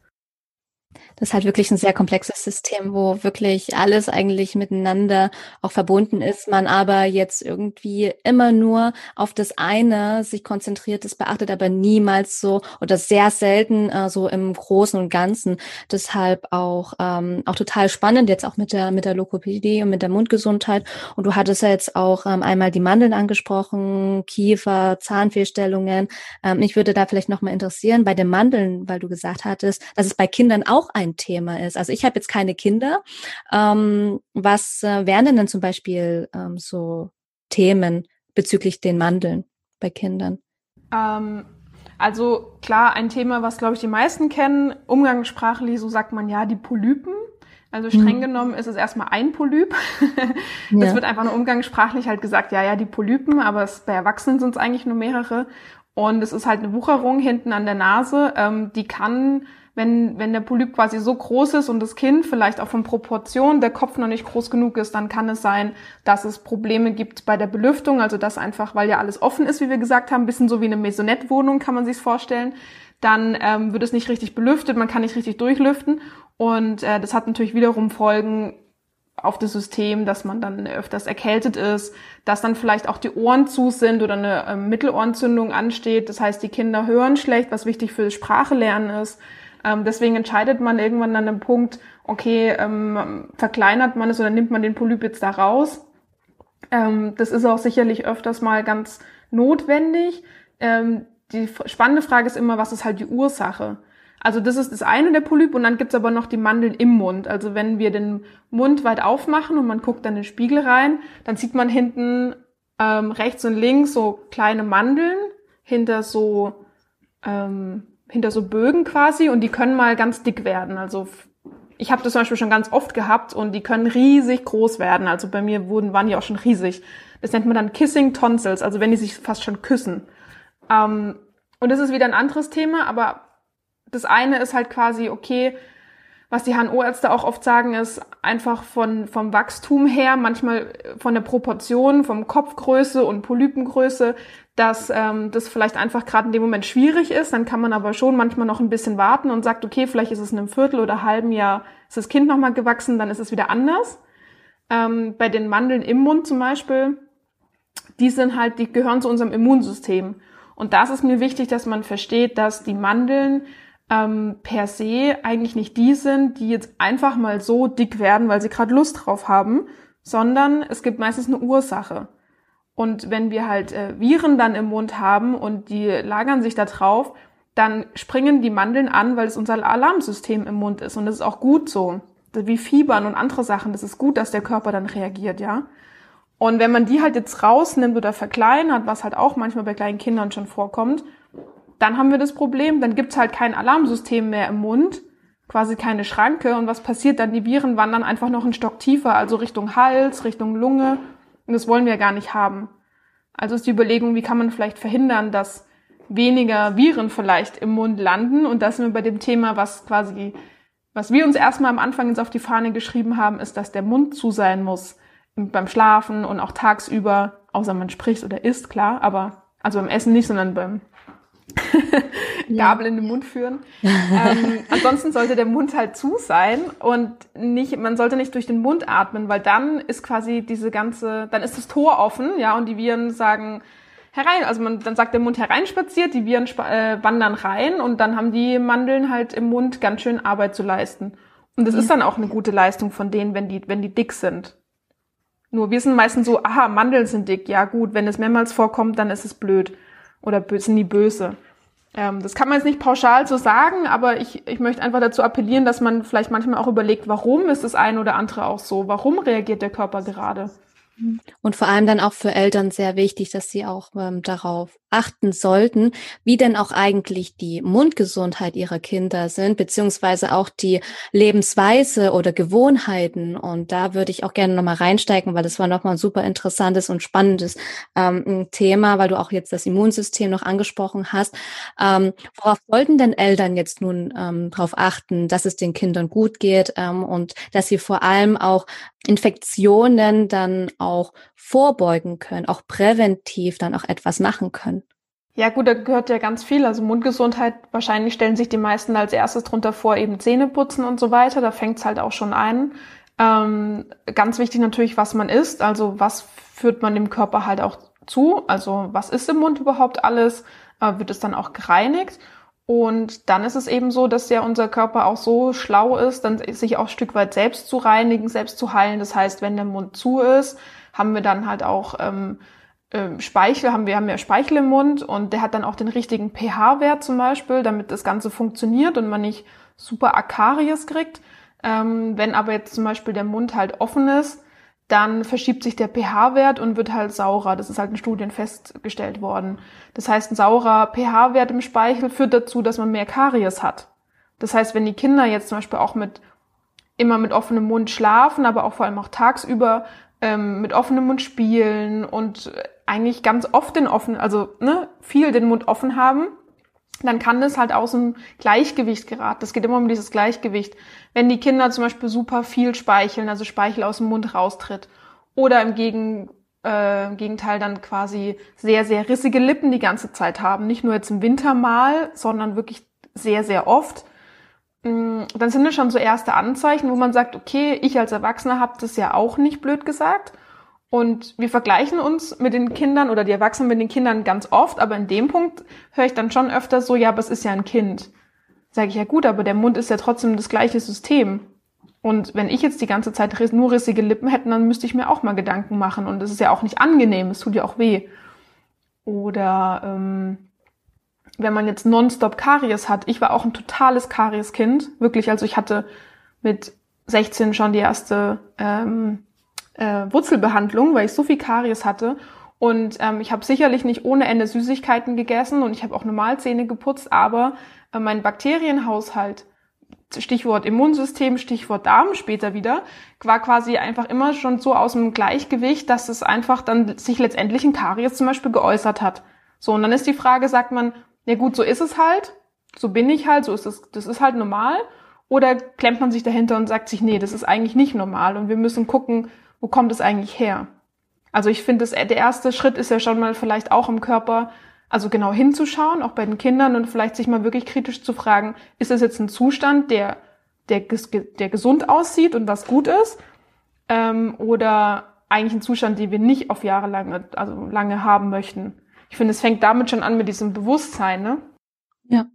Speaker 1: Das ist halt wirklich ein sehr komplexes System, wo wirklich alles eigentlich miteinander auch verbunden ist, man aber jetzt irgendwie immer nur auf das eine sich konzentriert, das beachtet aber niemals so oder sehr selten äh, so im Großen und Ganzen. Deshalb auch ähm, auch total spannend jetzt auch mit der mit der Lokopädie und mit der Mundgesundheit. Und du hattest ja jetzt auch ähm, einmal die Mandeln angesprochen, Kiefer, Zahnfehlstellungen. Ähm, mich würde da vielleicht noch mal interessieren bei den Mandeln, weil du gesagt hattest, dass es bei Kindern auch ein ein Thema ist. Also ich habe jetzt keine Kinder. Ähm, was äh, wären denn, denn zum Beispiel ähm, so Themen bezüglich den Mandeln bei Kindern?
Speaker 2: Ähm, also klar, ein Thema, was glaube ich die meisten kennen, umgangssprachlich, so sagt man ja, die Polypen. Also streng mhm. genommen ist es erstmal ein Polyp. das ja. wird einfach nur umgangssprachlich halt gesagt, ja, ja, die Polypen, aber es, bei Erwachsenen sind es eigentlich nur mehrere. Und es ist halt eine Wucherung hinten an der Nase, ähm, die kann wenn, wenn der Polyp quasi so groß ist und das Kind vielleicht auch von Proportionen der Kopf noch nicht groß genug ist, dann kann es sein, dass es Probleme gibt bei der Belüftung, also das einfach, weil ja alles offen ist, wie wir gesagt haben, bisschen so wie eine Maisonette-Wohnung kann man sich vorstellen, dann ähm, wird es nicht richtig belüftet, man kann nicht richtig durchlüften. Und äh, das hat natürlich wiederum Folgen auf das System, dass man dann öfters erkältet ist, dass dann vielleicht auch die Ohren zu sind oder eine äh, Mittelohrentzündung ansteht. Das heißt, die Kinder hören schlecht, was wichtig für das Sprachelernen ist. Ähm, deswegen entscheidet man irgendwann an einem Punkt, okay, ähm, verkleinert man es oder nimmt man den Polyp jetzt da raus. Ähm, das ist auch sicherlich öfters mal ganz notwendig. Ähm, die spannende Frage ist immer, was ist halt die Ursache? Also das ist das eine der Polyp und dann gibt's aber noch die Mandeln im Mund. Also wenn wir den Mund weit aufmachen und man guckt dann in den Spiegel rein, dann sieht man hinten ähm, rechts und links so kleine Mandeln hinter so ähm, hinter so Bögen quasi und die können mal ganz dick werden. Also ich habe das zum Beispiel schon ganz oft gehabt und die können riesig groß werden. Also bei mir wurden, waren die auch schon riesig. Das nennt man dann Kissing Tonsils, also wenn die sich fast schon küssen. Ähm, und das ist wieder ein anderes Thema, aber das eine ist halt quasi, okay, was die HNO-Ärzte auch oft sagen, ist einfach von, vom Wachstum her, manchmal von der Proportion, vom Kopfgröße und Polypengröße, dass ähm, das vielleicht einfach gerade in dem Moment schwierig ist. Dann kann man aber schon manchmal noch ein bisschen warten und sagt, okay, vielleicht ist es in einem Viertel oder halben Jahr, ist das Kind nochmal gewachsen, dann ist es wieder anders. Ähm, bei den Mandeln im Mund zum Beispiel, die sind halt, die gehören zu unserem Immunsystem. Und das ist mir wichtig, dass man versteht, dass die Mandeln ähm, per se eigentlich nicht die sind, die jetzt einfach mal so dick werden, weil sie gerade Lust drauf haben, sondern es gibt meistens eine Ursache. Und wenn wir halt äh, Viren dann im Mund haben und die lagern sich da drauf, dann springen die Mandeln an, weil es unser Alarmsystem im Mund ist. Und das ist auch gut so. Wie Fiebern und andere Sachen. Das ist gut, dass der Körper dann reagiert, ja. Und wenn man die halt jetzt rausnimmt oder verkleinert, was halt auch manchmal bei kleinen Kindern schon vorkommt, dann haben wir das Problem, dann gibt's halt kein Alarmsystem mehr im Mund, quasi keine Schranke. Und was passiert dann? Die Viren wandern einfach noch einen Stock tiefer, also Richtung Hals, Richtung Lunge und das wollen wir gar nicht haben. Also ist die Überlegung, wie kann man vielleicht verhindern, dass weniger Viren vielleicht im Mund landen. Und da sind wir bei dem Thema, was quasi, was wir uns erstmal am Anfang jetzt auf die Fahne geschrieben haben, ist, dass der Mund zu sein muss beim Schlafen und auch tagsüber, außer man spricht oder isst, klar, aber also beim Essen nicht, sondern beim Gabel in den Mund führen. ähm, ansonsten sollte der Mund halt zu sein und nicht, man sollte nicht durch den Mund atmen, weil dann ist quasi diese ganze, dann ist das Tor offen, ja, und die Viren sagen herein, also man, dann sagt der Mund hereinspaziert, die Viren äh, wandern rein und dann haben die Mandeln halt im Mund ganz schön Arbeit zu leisten. Und das mhm. ist dann auch eine gute Leistung von denen, wenn die, wenn die dick sind. Nur wir sind meistens so, aha, Mandeln sind dick, ja gut, wenn es mehrmals vorkommt, dann ist es blöd oder sind die böse. Ähm, das kann man jetzt nicht pauschal so sagen, aber ich, ich möchte einfach dazu appellieren, dass man vielleicht manchmal auch überlegt, warum ist das eine oder andere auch so? Warum reagiert der Körper gerade?
Speaker 1: Und vor allem dann auch für Eltern sehr wichtig, dass sie auch ähm, darauf achten sollten, wie denn auch eigentlich die Mundgesundheit ihrer Kinder sind, beziehungsweise auch die Lebensweise oder Gewohnheiten. Und da würde ich auch gerne nochmal reinsteigen, weil das war nochmal ein super interessantes und spannendes ähm, Thema, weil du auch jetzt das Immunsystem noch angesprochen hast. Ähm, worauf sollten denn Eltern jetzt nun ähm, darauf achten, dass es den Kindern gut geht ähm, und dass sie vor allem auch Infektionen dann auch vorbeugen können, auch präventiv dann auch etwas machen können?
Speaker 2: Ja gut, da gehört ja ganz viel. Also Mundgesundheit, wahrscheinlich stellen sich die meisten als erstes drunter vor, eben Zähne putzen und so weiter. Da fängt's halt auch schon ein. Ähm, ganz wichtig natürlich, was man isst. Also was führt man dem Körper halt auch zu? Also was ist im Mund überhaupt alles? Äh, wird es dann auch gereinigt? Und dann ist es eben so, dass ja unser Körper auch so schlau ist, dann sich auch ein Stück weit selbst zu reinigen, selbst zu heilen. Das heißt, wenn der Mund zu ist, haben wir dann halt auch ähm, ähm, Speichel, haben wir haben ja Speichel im Mund und der hat dann auch den richtigen pH-Wert zum Beispiel, damit das Ganze funktioniert und man nicht super Akaries kriegt. Ähm, wenn aber jetzt zum Beispiel der Mund halt offen ist, dann verschiebt sich der pH-Wert und wird halt saurer. Das ist halt in Studien festgestellt worden. Das heißt, ein saurer pH-Wert im Speichel führt dazu, dass man mehr Karies hat. Das heißt, wenn die Kinder jetzt zum Beispiel auch mit immer mit offenem Mund schlafen, aber auch vor allem auch tagsüber ähm, mit offenem Mund spielen und eigentlich ganz oft den offen, also ne, viel den Mund offen haben, dann kann das halt aus dem Gleichgewicht geraten. Es geht immer um dieses Gleichgewicht. Wenn die Kinder zum Beispiel super viel speicheln, also Speichel aus dem Mund raustritt, oder im Gegen, äh, Gegenteil dann quasi sehr, sehr rissige Lippen die ganze Zeit haben, nicht nur jetzt im Winter mal, sondern wirklich sehr, sehr oft, dann sind das schon so erste Anzeichen, wo man sagt, okay, ich als Erwachsener habe das ja auch nicht blöd gesagt und wir vergleichen uns mit den Kindern oder die Erwachsenen mit den Kindern ganz oft, aber in dem Punkt höre ich dann schon öfter so, ja, aber es ist ja ein Kind. Sage ich ja gut, aber der Mund ist ja trotzdem das gleiche System. Und wenn ich jetzt die ganze Zeit nur rissige Lippen hätte, dann müsste ich mir auch mal Gedanken machen. Und es ist ja auch nicht angenehm, es tut ja auch weh. Oder ähm, wenn man jetzt nonstop Karies hat. Ich war auch ein totales Karies-Kind, wirklich. Also ich hatte mit 16 schon die erste ähm, äh, Wurzelbehandlung, weil ich so viel Karies hatte. Und ähm, ich habe sicherlich nicht ohne Ende Süßigkeiten gegessen und ich habe auch normal Zähne geputzt, aber äh, mein Bakterienhaushalt, Stichwort Immunsystem, Stichwort Darm später wieder, war quasi einfach immer schon so aus dem Gleichgewicht, dass es einfach dann sich letztendlich in Karies zum Beispiel geäußert hat. So, und dann ist die Frage, sagt man, ja gut, so ist es halt, so bin ich halt, so ist es, das ist halt normal. Oder klemmt man sich dahinter und sagt sich, nee, das ist eigentlich nicht normal und wir müssen gucken, wo kommt es eigentlich her? Also ich finde, der erste Schritt ist ja schon mal vielleicht auch im Körper, also genau hinzuschauen, auch bei den Kindern und vielleicht sich mal wirklich kritisch zu fragen, ist es jetzt ein Zustand, der, der, der gesund aussieht und was gut ist, ähm, oder eigentlich ein Zustand, den wir nicht auf Jahre lang, also lange haben möchten. Ich finde, es fängt damit schon an mit diesem Bewusstsein, ne?
Speaker 1: Ja,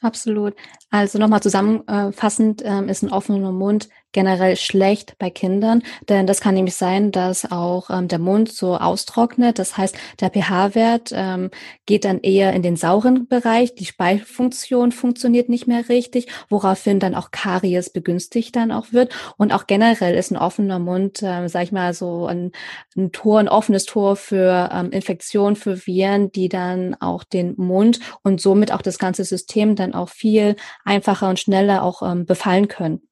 Speaker 1: absolut. Also nochmal zusammenfassend ähm, ist ein offener Mund generell schlecht bei Kindern, denn das kann nämlich sein, dass auch ähm, der Mund so austrocknet. Das heißt, der pH-Wert ähm, geht dann eher in den sauren Bereich. Die Speichelfunktion funktioniert nicht mehr richtig, woraufhin dann auch Karies begünstigt dann auch wird. Und auch generell ist ein offener Mund, äh, sag ich mal, so ein, ein Tor, ein offenes Tor für ähm, Infektionen, für Viren, die dann auch den Mund und somit auch das ganze System dann auch viel einfacher und schneller auch ähm, befallen können.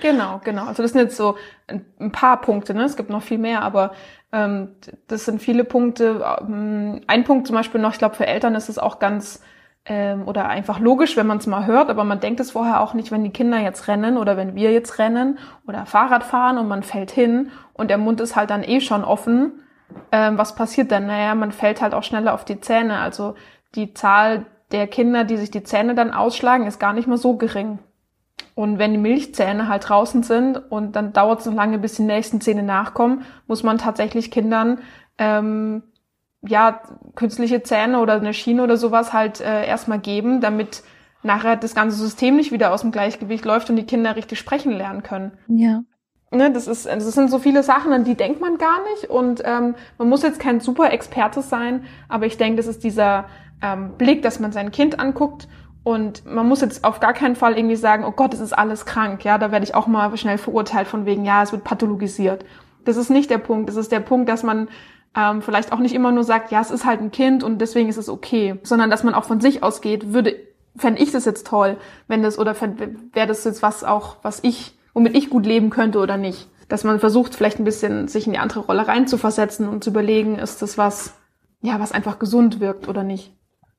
Speaker 2: Genau, genau. Also das sind jetzt so ein paar Punkte, ne? Es gibt noch viel mehr, aber ähm, das sind viele Punkte. Ähm, ein Punkt zum Beispiel noch, ich glaube, für Eltern ist es auch ganz ähm, oder einfach logisch, wenn man es mal hört, aber man denkt es vorher auch nicht, wenn die Kinder jetzt rennen oder wenn wir jetzt rennen oder Fahrrad fahren und man fällt hin und der Mund ist halt dann eh schon offen. Ähm, was passiert dann? Naja, man fällt halt auch schneller auf die Zähne. Also die Zahl der Kinder, die sich die Zähne dann ausschlagen, ist gar nicht mehr so gering. Und wenn die Milchzähne halt draußen sind und dann dauert es noch lange, bis die nächsten Zähne nachkommen, muss man tatsächlich Kindern ähm, ja künstliche Zähne oder eine Schiene oder sowas halt äh, erstmal geben, damit nachher das ganze System nicht wieder aus dem Gleichgewicht läuft und die Kinder richtig sprechen lernen können.
Speaker 1: Ja.
Speaker 2: Ne, das, ist, das sind so viele Sachen, an die denkt man gar nicht. Und ähm, man muss jetzt kein super Experte sein, aber ich denke, das ist dieser ähm, Blick, dass man sein Kind anguckt und man muss jetzt auf gar keinen Fall irgendwie sagen, oh Gott, es ist alles krank. Ja, da werde ich auch mal schnell verurteilt von wegen, ja, es wird pathologisiert. Das ist nicht der Punkt. Das ist der Punkt, dass man ähm, vielleicht auch nicht immer nur sagt, ja, es ist halt ein Kind und deswegen ist es okay, sondern dass man auch von sich ausgeht, würde, fände ich das jetzt toll, wenn das oder wäre das jetzt was auch, was ich, womit ich gut leben könnte oder nicht. Dass man versucht, vielleicht ein bisschen sich in die andere Rolle reinzuversetzen und zu überlegen, ist das was, ja, was einfach gesund wirkt oder nicht.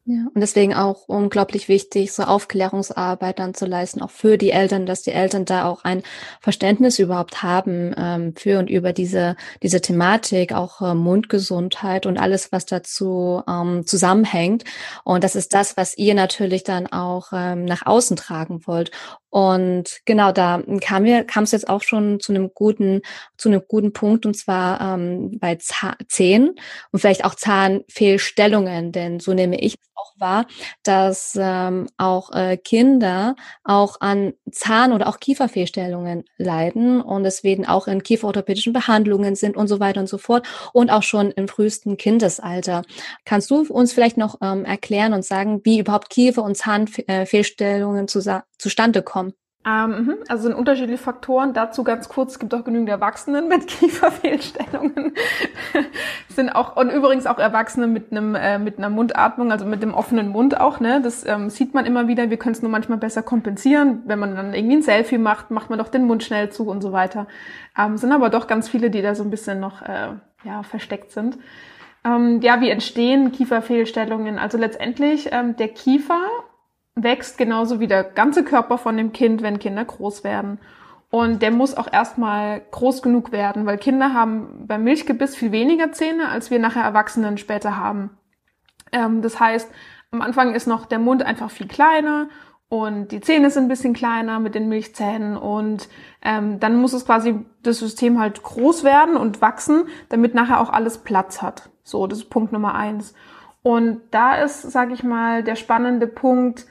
Speaker 1: Ja, und deswegen auch unglaublich wichtig, so Aufklärungsarbeit dann zu leisten, auch für die Eltern, dass die Eltern da auch ein Verständnis überhaupt haben ähm, für und über diese, diese Thematik, auch äh, Mundgesundheit und alles, was dazu ähm, zusammenhängt. Und das ist das, was ihr natürlich dann auch ähm, nach außen tragen wollt. Und genau da kam wir, kam es jetzt auch schon zu einem guten, zu einem guten Punkt und zwar ähm, bei Zähnen und vielleicht auch Zahnfehlstellungen, denn so nehme ich auch wahr, dass ähm, auch äh, Kinder auch an Zahn- oder auch Kieferfehlstellungen leiden und deswegen auch in kieferorthopädischen Behandlungen sind und so weiter und so fort und auch schon im frühesten Kindesalter. Kannst du uns vielleicht noch ähm, erklären und sagen, wie überhaupt Kiefer- und Zahnfehlstellungen zu, zustande kommen?
Speaker 2: Ähm, mhm. also sind unterschiedliche Faktoren. Dazu ganz kurz, es gibt auch genügend Erwachsene mit Kieferfehlstellungen. sind auch, und übrigens auch Erwachsene mit einem, äh, mit einer Mundatmung, also mit dem offenen Mund auch, ne. Das ähm, sieht man immer wieder. Wir können es nur manchmal besser kompensieren. Wenn man dann irgendwie ein Selfie macht, macht man doch den Mund schnell zu und so weiter. Ähm, sind aber doch ganz viele, die da so ein bisschen noch, äh, ja, versteckt sind. Ähm, ja, wie entstehen Kieferfehlstellungen? Also letztendlich, ähm, der Kiefer wächst genauso wie der ganze Körper von dem Kind, wenn Kinder groß werden. Und der muss auch erstmal groß genug werden, weil Kinder haben beim Milchgebiss viel weniger Zähne, als wir nachher Erwachsenen später haben. Ähm, das heißt, am Anfang ist noch der Mund einfach viel kleiner und die Zähne sind ein bisschen kleiner mit den Milchzähnen und ähm, dann muss es quasi das System halt groß werden und wachsen, damit nachher auch alles Platz hat. So, das ist Punkt Nummer eins. Und da ist, sage ich mal, der spannende Punkt,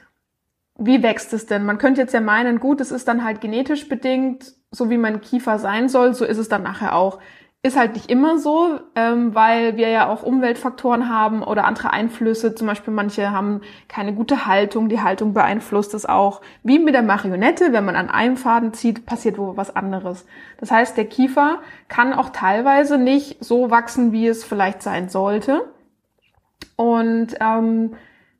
Speaker 2: wie wächst es denn? Man könnte jetzt ja meinen, gut, es ist dann halt genetisch bedingt, so wie mein Kiefer sein soll, so ist es dann nachher auch. Ist halt nicht immer so, ähm, weil wir ja auch Umweltfaktoren haben oder andere Einflüsse. Zum Beispiel manche haben keine gute Haltung, die Haltung beeinflusst es auch. Wie mit der Marionette, wenn man an einem Faden zieht, passiert wohl was anderes. Das heißt, der Kiefer kann auch teilweise nicht so wachsen, wie es vielleicht sein sollte. Und ähm,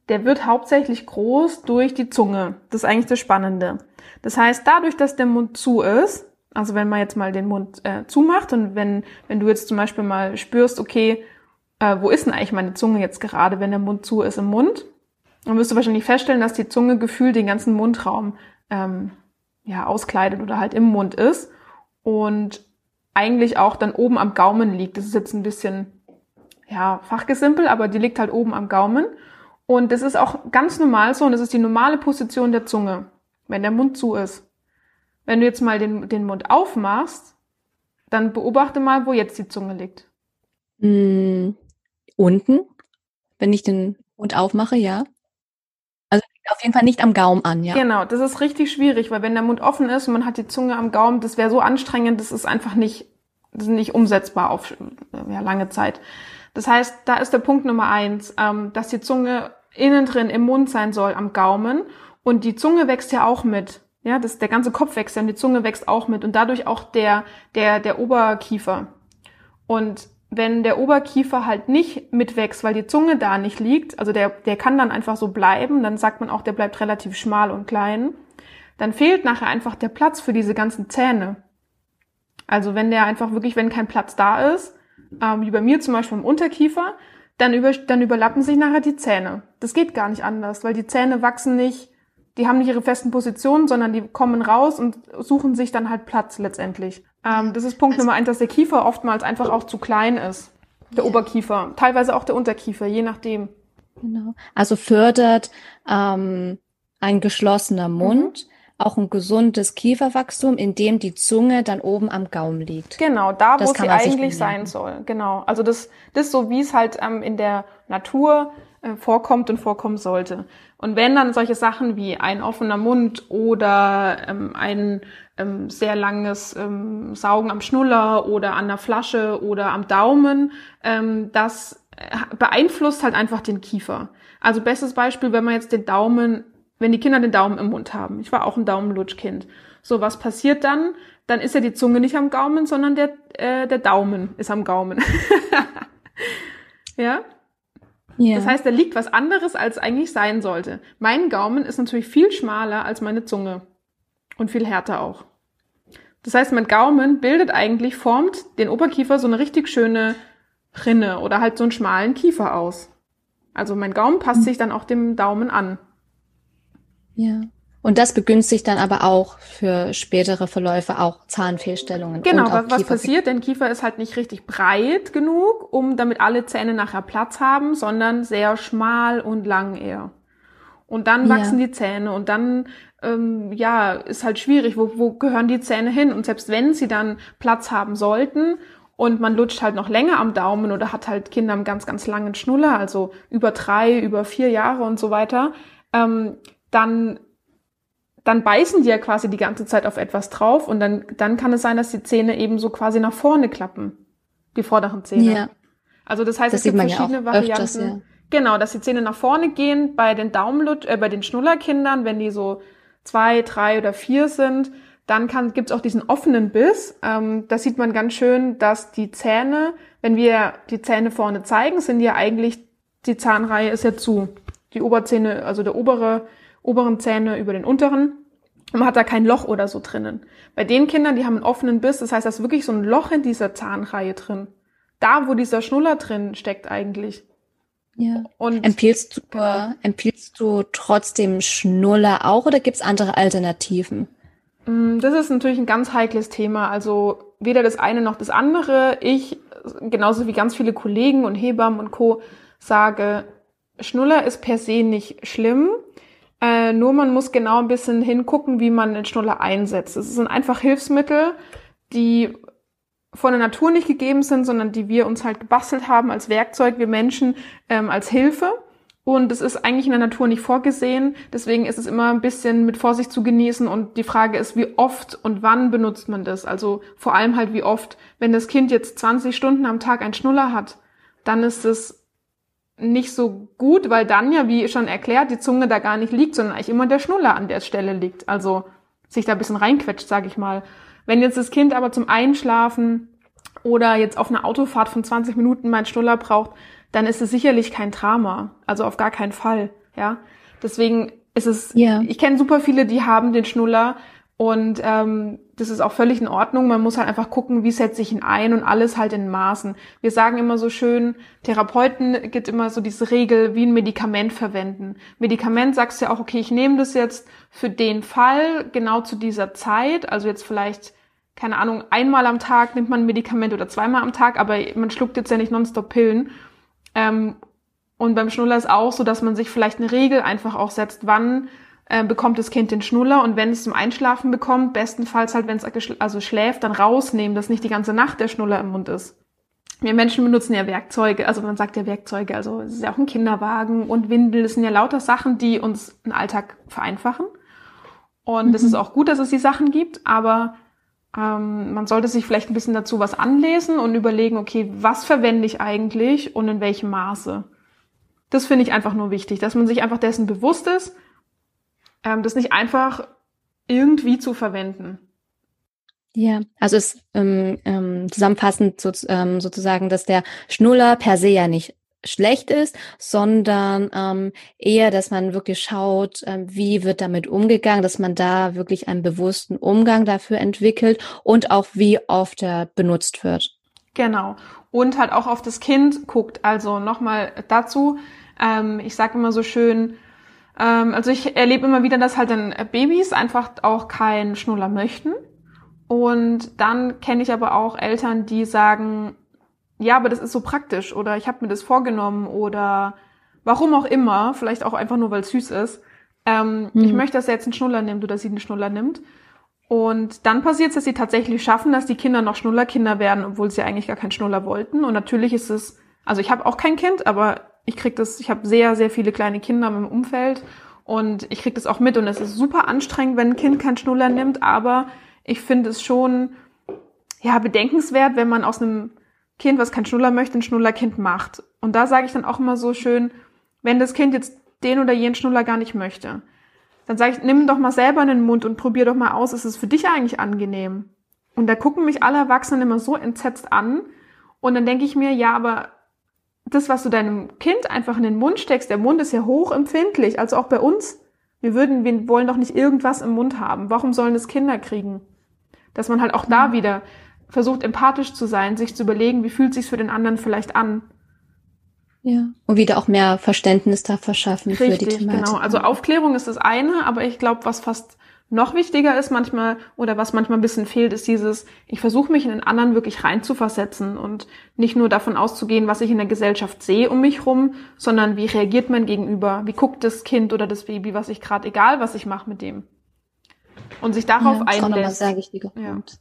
Speaker 2: der wird hauptsächlich groß durch die Zunge. Das ist eigentlich das Spannende. Das heißt, dadurch, dass der Mund zu ist, also wenn man jetzt mal den Mund äh, zumacht und wenn, wenn du jetzt zum Beispiel mal spürst, okay, äh, wo ist denn eigentlich meine Zunge jetzt gerade, wenn der Mund zu ist im Mund, dann wirst du wahrscheinlich feststellen, dass die Zunge gefühlt den ganzen Mundraum ähm, ja, auskleidet oder halt im Mund ist und eigentlich auch dann oben am Gaumen liegt. Das ist jetzt ein bisschen ja, fachgesimpel, aber die liegt halt oben am Gaumen. Und das ist auch ganz normal so und das ist die normale Position der Zunge, wenn der Mund zu ist. Wenn du jetzt mal den, den Mund aufmachst, dann beobachte mal, wo jetzt die Zunge liegt.
Speaker 1: Mm, unten, wenn ich den Mund aufmache, ja. Also auf jeden Fall nicht am Gaumen an, ja.
Speaker 2: Genau, das ist richtig schwierig, weil wenn der Mund offen ist und man hat die Zunge am Gaumen, das wäre so anstrengend, das ist einfach nicht, das ist nicht umsetzbar auf ja, lange Zeit. Das heißt, da ist der Punkt Nummer eins, ähm, dass die Zunge innen drin im Mund sein soll, am Gaumen. Und die Zunge wächst ja auch mit. Ja, das, der ganze Kopf wächst ja und die Zunge wächst auch mit und dadurch auch der, der, der Oberkiefer. Und wenn der Oberkiefer halt nicht mitwächst, weil die Zunge da nicht liegt, also der, der kann dann einfach so bleiben, dann sagt man auch, der bleibt relativ schmal und klein, dann fehlt nachher einfach der Platz für diese ganzen Zähne. Also wenn der einfach wirklich, wenn kein Platz da ist, ähm, wie bei mir zum Beispiel im Unterkiefer, dann, über, dann überlappen sich nachher die Zähne. Das geht gar nicht anders, weil die Zähne wachsen nicht, die haben nicht ihre festen Positionen, sondern die kommen raus und suchen sich dann halt Platz letztendlich. Ähm, das ist Punkt also, Nummer eins, dass der Kiefer oftmals einfach auch zu klein ist. Der ja. Oberkiefer, teilweise auch der Unterkiefer, je nachdem.
Speaker 1: Genau. Also fördert ähm, ein geschlossener Mund. Mhm auch ein gesundes Kieferwachstum, in dem die Zunge dann oben am Gaumen liegt.
Speaker 2: Genau, da das wo sie eigentlich sein soll. Genau. Also das, das so, wie es halt ähm, in der Natur äh, vorkommt und vorkommen sollte. Und wenn dann solche Sachen wie ein offener Mund oder ähm, ein ähm, sehr langes ähm, Saugen am Schnuller oder an der Flasche oder am Daumen, ähm, das äh, beeinflusst halt einfach den Kiefer. Also bestes Beispiel, wenn man jetzt den Daumen wenn die Kinder den Daumen im Mund haben. Ich war auch ein Daumenlutschkind. So, was passiert dann? Dann ist ja die Zunge nicht am Gaumen, sondern der, äh, der Daumen ist am Gaumen. ja? ja? Das heißt, da liegt was anderes, als eigentlich sein sollte. Mein Gaumen ist natürlich viel schmaler als meine Zunge. Und viel härter auch. Das heißt, mein Gaumen bildet eigentlich, formt den Oberkiefer so eine richtig schöne Rinne oder halt so einen schmalen Kiefer aus. Also mein Gaumen passt mhm. sich dann auch dem Daumen an.
Speaker 1: Ja. Und das begünstigt dann aber auch für spätere Verläufe auch Zahnfehlstellungen.
Speaker 2: Genau, was, was passiert? Denn Kiefer ist halt nicht richtig breit genug, um damit alle Zähne nachher Platz haben, sondern sehr schmal und lang eher. Und dann wachsen ja. die Zähne und dann ähm, ja ist halt schwierig, wo, wo gehören die Zähne hin? Und selbst wenn sie dann Platz haben sollten und man lutscht halt noch länger am Daumen oder hat halt Kinder einen ganz, ganz langen Schnuller, also über drei, über vier Jahre und so weiter, ähm, dann dann beißen die ja quasi die ganze Zeit auf etwas drauf und dann, dann kann es sein, dass die Zähne eben so quasi nach vorne klappen. Die vorderen Zähne. Ja. Also das heißt, das es gibt verschiedene ja Varianten. Öfters, ja. Genau, dass die Zähne nach vorne gehen bei den Daumenlut äh, bei den Schnullerkindern, wenn die so zwei, drei oder vier sind, dann gibt es auch diesen offenen Biss. Ähm, da sieht man ganz schön, dass die Zähne, wenn wir die Zähne vorne zeigen, sind ja eigentlich, die Zahnreihe ist ja zu. Die Oberzähne, also der obere, oberen Zähne über den unteren. Und man hat da kein Loch oder so drinnen. Bei den Kindern, die haben einen offenen Biss, das heißt, da ist wirklich so ein Loch in dieser Zahnreihe drin. Da, wo dieser Schnuller drin steckt eigentlich.
Speaker 1: Ja. Und empfiehlst du, genau. empfiehlst du trotzdem Schnuller auch oder gibt's andere Alternativen?
Speaker 2: Mm, das ist natürlich ein ganz heikles Thema. Also weder das eine noch das andere. Ich, genauso wie ganz viele Kollegen und Hebammen und Co. sage, Schnuller ist per se nicht schlimm. Äh, nur man muss genau ein bisschen hingucken, wie man den Schnuller einsetzt. Es sind einfach Hilfsmittel, die von der Natur nicht gegeben sind, sondern die wir uns halt gebastelt haben als Werkzeug, wir Menschen ähm, als Hilfe. Und es ist eigentlich in der Natur nicht vorgesehen. Deswegen ist es immer ein bisschen mit Vorsicht zu genießen. Und die Frage ist, wie oft und wann benutzt man das? Also vor allem halt wie oft. Wenn das Kind jetzt 20 Stunden am Tag einen Schnuller hat, dann ist es nicht so gut, weil dann ja, wie schon erklärt, die Zunge da gar nicht liegt, sondern eigentlich immer der Schnuller an der Stelle liegt. Also sich da ein bisschen reinquetscht, sage ich mal. Wenn jetzt das Kind aber zum Einschlafen oder jetzt auf einer Autofahrt von 20 Minuten meinen Schnuller braucht, dann ist es sicherlich kein Drama. Also auf gar keinen Fall. Ja. Deswegen ist es, yeah. ich kenne super viele, die haben den Schnuller und ähm, das ist auch völlig in Ordnung. Man muss halt einfach gucken, wie setze ich ihn ein und alles halt in Maßen. Wir sagen immer so schön, Therapeuten gibt immer so diese Regel, wie ein Medikament verwenden. Medikament sagst du ja auch, okay, ich nehme das jetzt für den Fall, genau zu dieser Zeit, also jetzt vielleicht keine Ahnung, einmal am Tag nimmt man ein Medikament oder zweimal am Tag, aber man schluckt jetzt ja nicht nonstop Pillen. Ähm, und beim Schnuller ist auch so, dass man sich vielleicht eine Regel einfach auch setzt, wann äh, bekommt das Kind den Schnuller und wenn es zum Einschlafen bekommt, bestenfalls halt, wenn es also schläft, dann rausnehmen, dass nicht die ganze Nacht der Schnuller im Mund ist. Wir Menschen benutzen ja Werkzeuge, also man sagt ja Werkzeuge, also es ist ja auch ein Kinderwagen und Windel, das sind ja lauter Sachen, die uns den Alltag vereinfachen. Und es mhm. ist auch gut, dass es die Sachen gibt, aber ähm, man sollte sich vielleicht ein bisschen dazu was anlesen und überlegen, okay, was verwende ich eigentlich und in welchem Maße. Das finde ich einfach nur wichtig, dass man sich einfach dessen bewusst ist, ähm, das nicht einfach irgendwie zu verwenden.
Speaker 1: Ja, also es ähm, ähm, zusammenfassend so, ähm, sozusagen, dass der Schnuller per se ja nicht schlecht ist, sondern ähm, eher, dass man wirklich schaut, ähm, wie wird damit umgegangen, dass man da wirklich einen bewussten Umgang dafür entwickelt und auch wie oft er benutzt wird.
Speaker 2: Genau. Und halt auch auf das Kind guckt. Also nochmal dazu, ähm, ich sage immer so schön, ähm, also ich erlebe immer wieder, dass halt dann Babys einfach auch keinen Schnuller möchten. Und dann kenne ich aber auch Eltern, die sagen, ja, aber das ist so praktisch oder ich habe mir das vorgenommen oder warum auch immer, vielleicht auch einfach nur, weil es süß ist. Ähm, mhm. Ich möchte, dass er jetzt einen Schnuller nimmt oder sie einen Schnuller nimmt. Und dann passiert es, dass sie tatsächlich schaffen, dass die Kinder noch Schnullerkinder werden, obwohl sie eigentlich gar keinen Schnuller wollten. Und natürlich ist es, also ich habe auch kein Kind, aber ich krieg das, ich habe sehr, sehr viele kleine Kinder im Umfeld und ich krieg das auch mit und es ist super anstrengend, wenn ein Kind keinen Schnuller nimmt, aber ich finde es schon ja bedenkenswert, wenn man aus einem Kind, was kein Schnuller möchte, ein Schnullerkind macht. Und da sage ich dann auch immer so schön, wenn das Kind jetzt den oder jenen Schnuller gar nicht möchte, dann sage ich, nimm doch mal selber in den Mund und probier doch mal aus, ist es für dich eigentlich angenehm? Und da gucken mich alle Erwachsenen immer so entsetzt an. Und dann denke ich mir, ja, aber das, was du deinem Kind einfach in den Mund steckst, der Mund ist ja hochempfindlich, also auch bei uns. Wir würden, wir wollen doch nicht irgendwas im Mund haben. Warum sollen es Kinder kriegen? Dass man halt auch da wieder versucht empathisch zu sein, sich zu überlegen, wie fühlt sich's für den anderen vielleicht an.
Speaker 1: Ja. Und wieder auch mehr Verständnis da verschaffen
Speaker 2: Richtig,
Speaker 1: für die Thematik.
Speaker 2: Genau. Also Aufklärung ist das eine, aber ich glaube, was fast noch wichtiger ist manchmal oder was manchmal ein bisschen fehlt, ist dieses, ich versuche mich in den anderen wirklich reinzuversetzen und nicht nur davon auszugehen, was ich in der Gesellschaft sehe um mich rum, sondern wie reagiert mein Gegenüber, wie guckt das Kind oder das Baby, was ich gerade, egal was ich mache mit dem. Und sich darauf ja, das einlässt. Ist sehr wichtiger
Speaker 1: Punkt.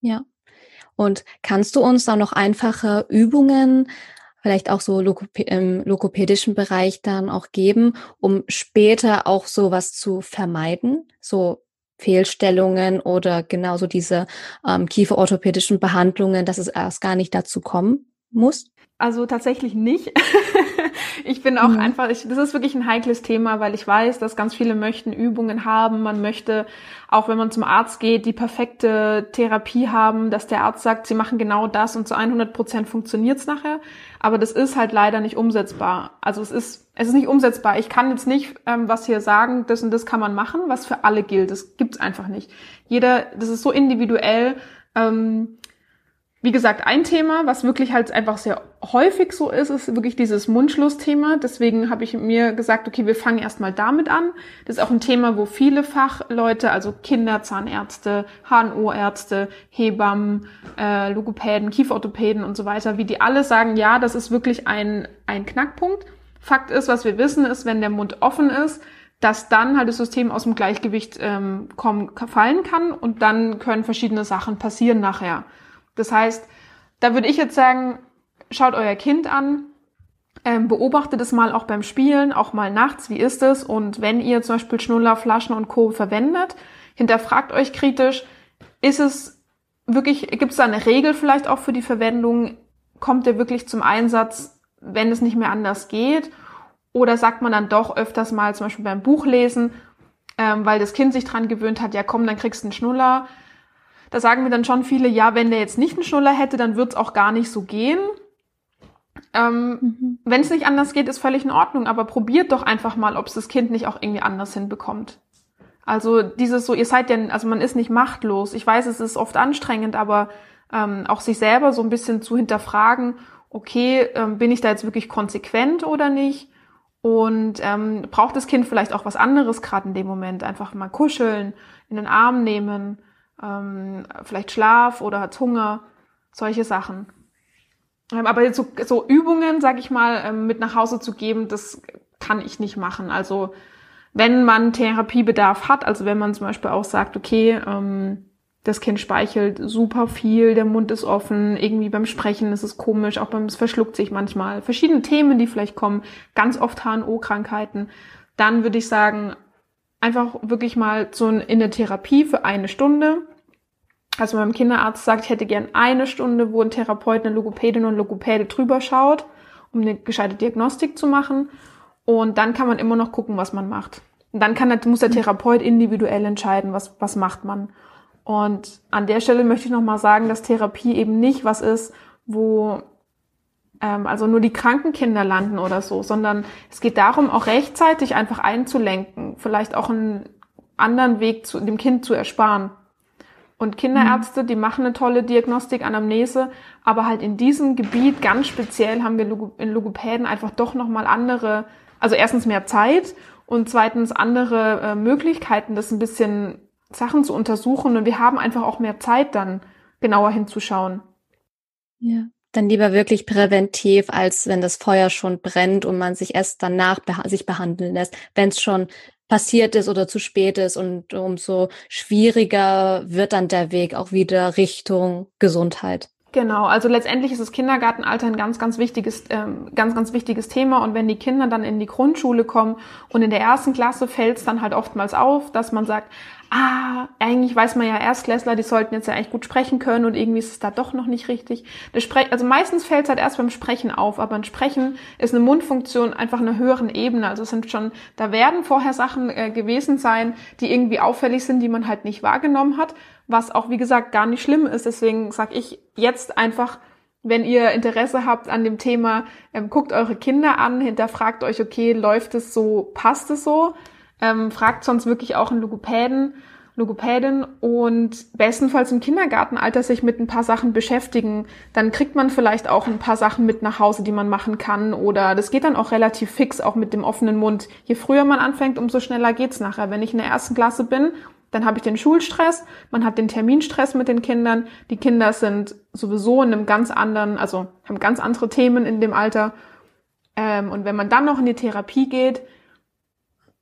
Speaker 1: Ja. ja. Und kannst du uns da noch einfache Übungen, vielleicht auch so im lokopädischen Bereich dann auch geben, um später auch sowas zu vermeiden? So Fehlstellungen oder genauso diese ähm, kieferorthopädischen Behandlungen, dass es erst gar nicht dazu kommen muss?
Speaker 2: Also tatsächlich nicht. ich bin auch mhm. einfach, ich, das ist wirklich ein heikles Thema, weil ich weiß, dass ganz viele möchten Übungen haben. Man möchte, auch wenn man zum Arzt geht, die perfekte Therapie haben, dass der Arzt sagt, sie machen genau das und zu 100 Prozent funktioniert's nachher. Aber das ist halt leider nicht umsetzbar. Also es ist, es ist nicht umsetzbar. Ich kann jetzt nicht ähm, was hier sagen, das und das kann man machen, was für alle gilt. Das gibt's einfach nicht. Jeder, das ist so individuell. Ähm, wie gesagt, ein Thema, was wirklich halt einfach sehr häufig so ist, ist wirklich dieses Mundschlussthema. Deswegen habe ich mir gesagt, okay, wir fangen erstmal damit an. Das ist auch ein Thema, wo viele Fachleute, also Kinderzahnärzte, HNO-Ärzte, Hebammen, äh, Logopäden, Kieferorthopäden und so weiter, wie die alle sagen, ja, das ist wirklich ein, ein Knackpunkt. Fakt ist, was wir wissen, ist, wenn der Mund offen ist, dass dann halt das System aus dem Gleichgewicht ähm, kommen, fallen kann und dann können verschiedene Sachen passieren nachher. Das heißt, da würde ich jetzt sagen, schaut euer Kind an, ähm, beobachtet es mal auch beim Spielen, auch mal nachts, wie ist es? Und wenn ihr zum Beispiel Schnuller, Flaschen und Co. verwendet, hinterfragt euch kritisch, ist es wirklich, gibt es da eine Regel vielleicht auch für die Verwendung? Kommt der wirklich zum Einsatz, wenn es nicht mehr anders geht? Oder sagt man dann doch öfters mal zum Beispiel beim Buchlesen, ähm, weil das Kind sich dran gewöhnt hat, ja komm, dann kriegst du einen Schnuller, da sagen mir dann schon viele, ja, wenn der jetzt nicht einen Schnuller hätte, dann wird's auch gar nicht so gehen. Ähm, mhm. Wenn es nicht anders geht, ist völlig in Ordnung, aber probiert doch einfach mal, ob es das Kind nicht auch irgendwie anders hinbekommt. Also dieses so, ihr seid ja, also man ist nicht machtlos. Ich weiß, es ist oft anstrengend, aber ähm, auch sich selber so ein bisschen zu hinterfragen, okay, ähm, bin ich da jetzt wirklich konsequent oder nicht? Und ähm, braucht das Kind vielleicht auch was anderes gerade in dem Moment? Einfach mal kuscheln, in den Arm nehmen ähm, vielleicht Schlaf oder hat Hunger, solche Sachen. Ähm, aber so, so Übungen, sag ich mal, ähm, mit nach Hause zu geben, das kann ich nicht machen. Also wenn man Therapiebedarf hat, also wenn man zum Beispiel auch sagt, okay, ähm, das Kind speichelt super viel, der Mund ist offen, irgendwie beim Sprechen ist es komisch, auch beim es verschluckt sich manchmal, verschiedene Themen, die vielleicht kommen, ganz oft HNO-Krankheiten, dann würde ich sagen, einfach wirklich mal so in der Therapie für eine Stunde also meinem Kinderarzt sagt, ich hätte gern eine Stunde, wo ein Therapeut, eine Logopädin und Logopäde drüber schaut, um eine gescheite Diagnostik zu machen. Und dann kann man immer noch gucken, was man macht. Und dann kann, muss der Therapeut individuell entscheiden, was, was macht man. Und an der Stelle möchte ich nochmal sagen, dass Therapie eben nicht was ist, wo ähm, also nur die kranken Kinder landen oder so, sondern es geht darum, auch rechtzeitig einfach einzulenken, vielleicht auch einen anderen Weg zu, dem Kind zu ersparen. Und Kinderärzte, die machen eine tolle Diagnostik, Anamnese, aber halt in diesem Gebiet ganz speziell haben wir in Logopäden einfach doch nochmal andere, also erstens mehr Zeit und zweitens andere äh, Möglichkeiten, das ein bisschen Sachen zu untersuchen und wir haben einfach auch mehr Zeit dann genauer hinzuschauen.
Speaker 1: Ja. Dann lieber wirklich präventiv, als wenn das Feuer schon brennt und man sich erst danach beha sich behandeln lässt, wenn es schon passiert ist oder zu spät ist und umso schwieriger wird dann der Weg auch wieder Richtung Gesundheit.
Speaker 2: Genau, also letztendlich ist das Kindergartenalter ein ganz, ganz wichtiges, ähm, ganz, ganz wichtiges Thema. Und wenn die Kinder dann in die Grundschule kommen und in der ersten Klasse fällt es dann halt oftmals auf, dass man sagt, ah, eigentlich weiß man ja Erstklässler, die sollten jetzt ja eigentlich gut sprechen können und irgendwie ist es da doch noch nicht richtig. Also meistens fällt es halt erst beim Sprechen auf, aber ein Sprechen ist eine Mundfunktion einfach einer höheren Ebene. Also es sind schon, da werden vorher Sachen äh, gewesen sein, die irgendwie auffällig sind, die man halt nicht wahrgenommen hat, was auch wie gesagt gar nicht schlimm ist. Deswegen sage ich jetzt einfach, wenn ihr Interesse habt an dem Thema, ähm, guckt eure Kinder an, hinterfragt euch, okay, läuft es so, passt es so? Ähm, fragt sonst wirklich auch einen Logopäden, Logopädin und bestenfalls im Kindergartenalter sich mit ein paar Sachen beschäftigen. Dann kriegt man vielleicht auch ein paar Sachen mit nach Hause, die man machen kann. Oder das geht dann auch relativ fix, auch mit dem offenen Mund. Je früher man anfängt, umso schneller geht's nachher. Wenn ich in der ersten Klasse bin, dann habe ich den Schulstress, man hat den Terminstress mit den Kindern. Die Kinder sind sowieso in einem ganz anderen, also haben ganz andere Themen in dem Alter. Ähm, und wenn man dann noch in die Therapie geht,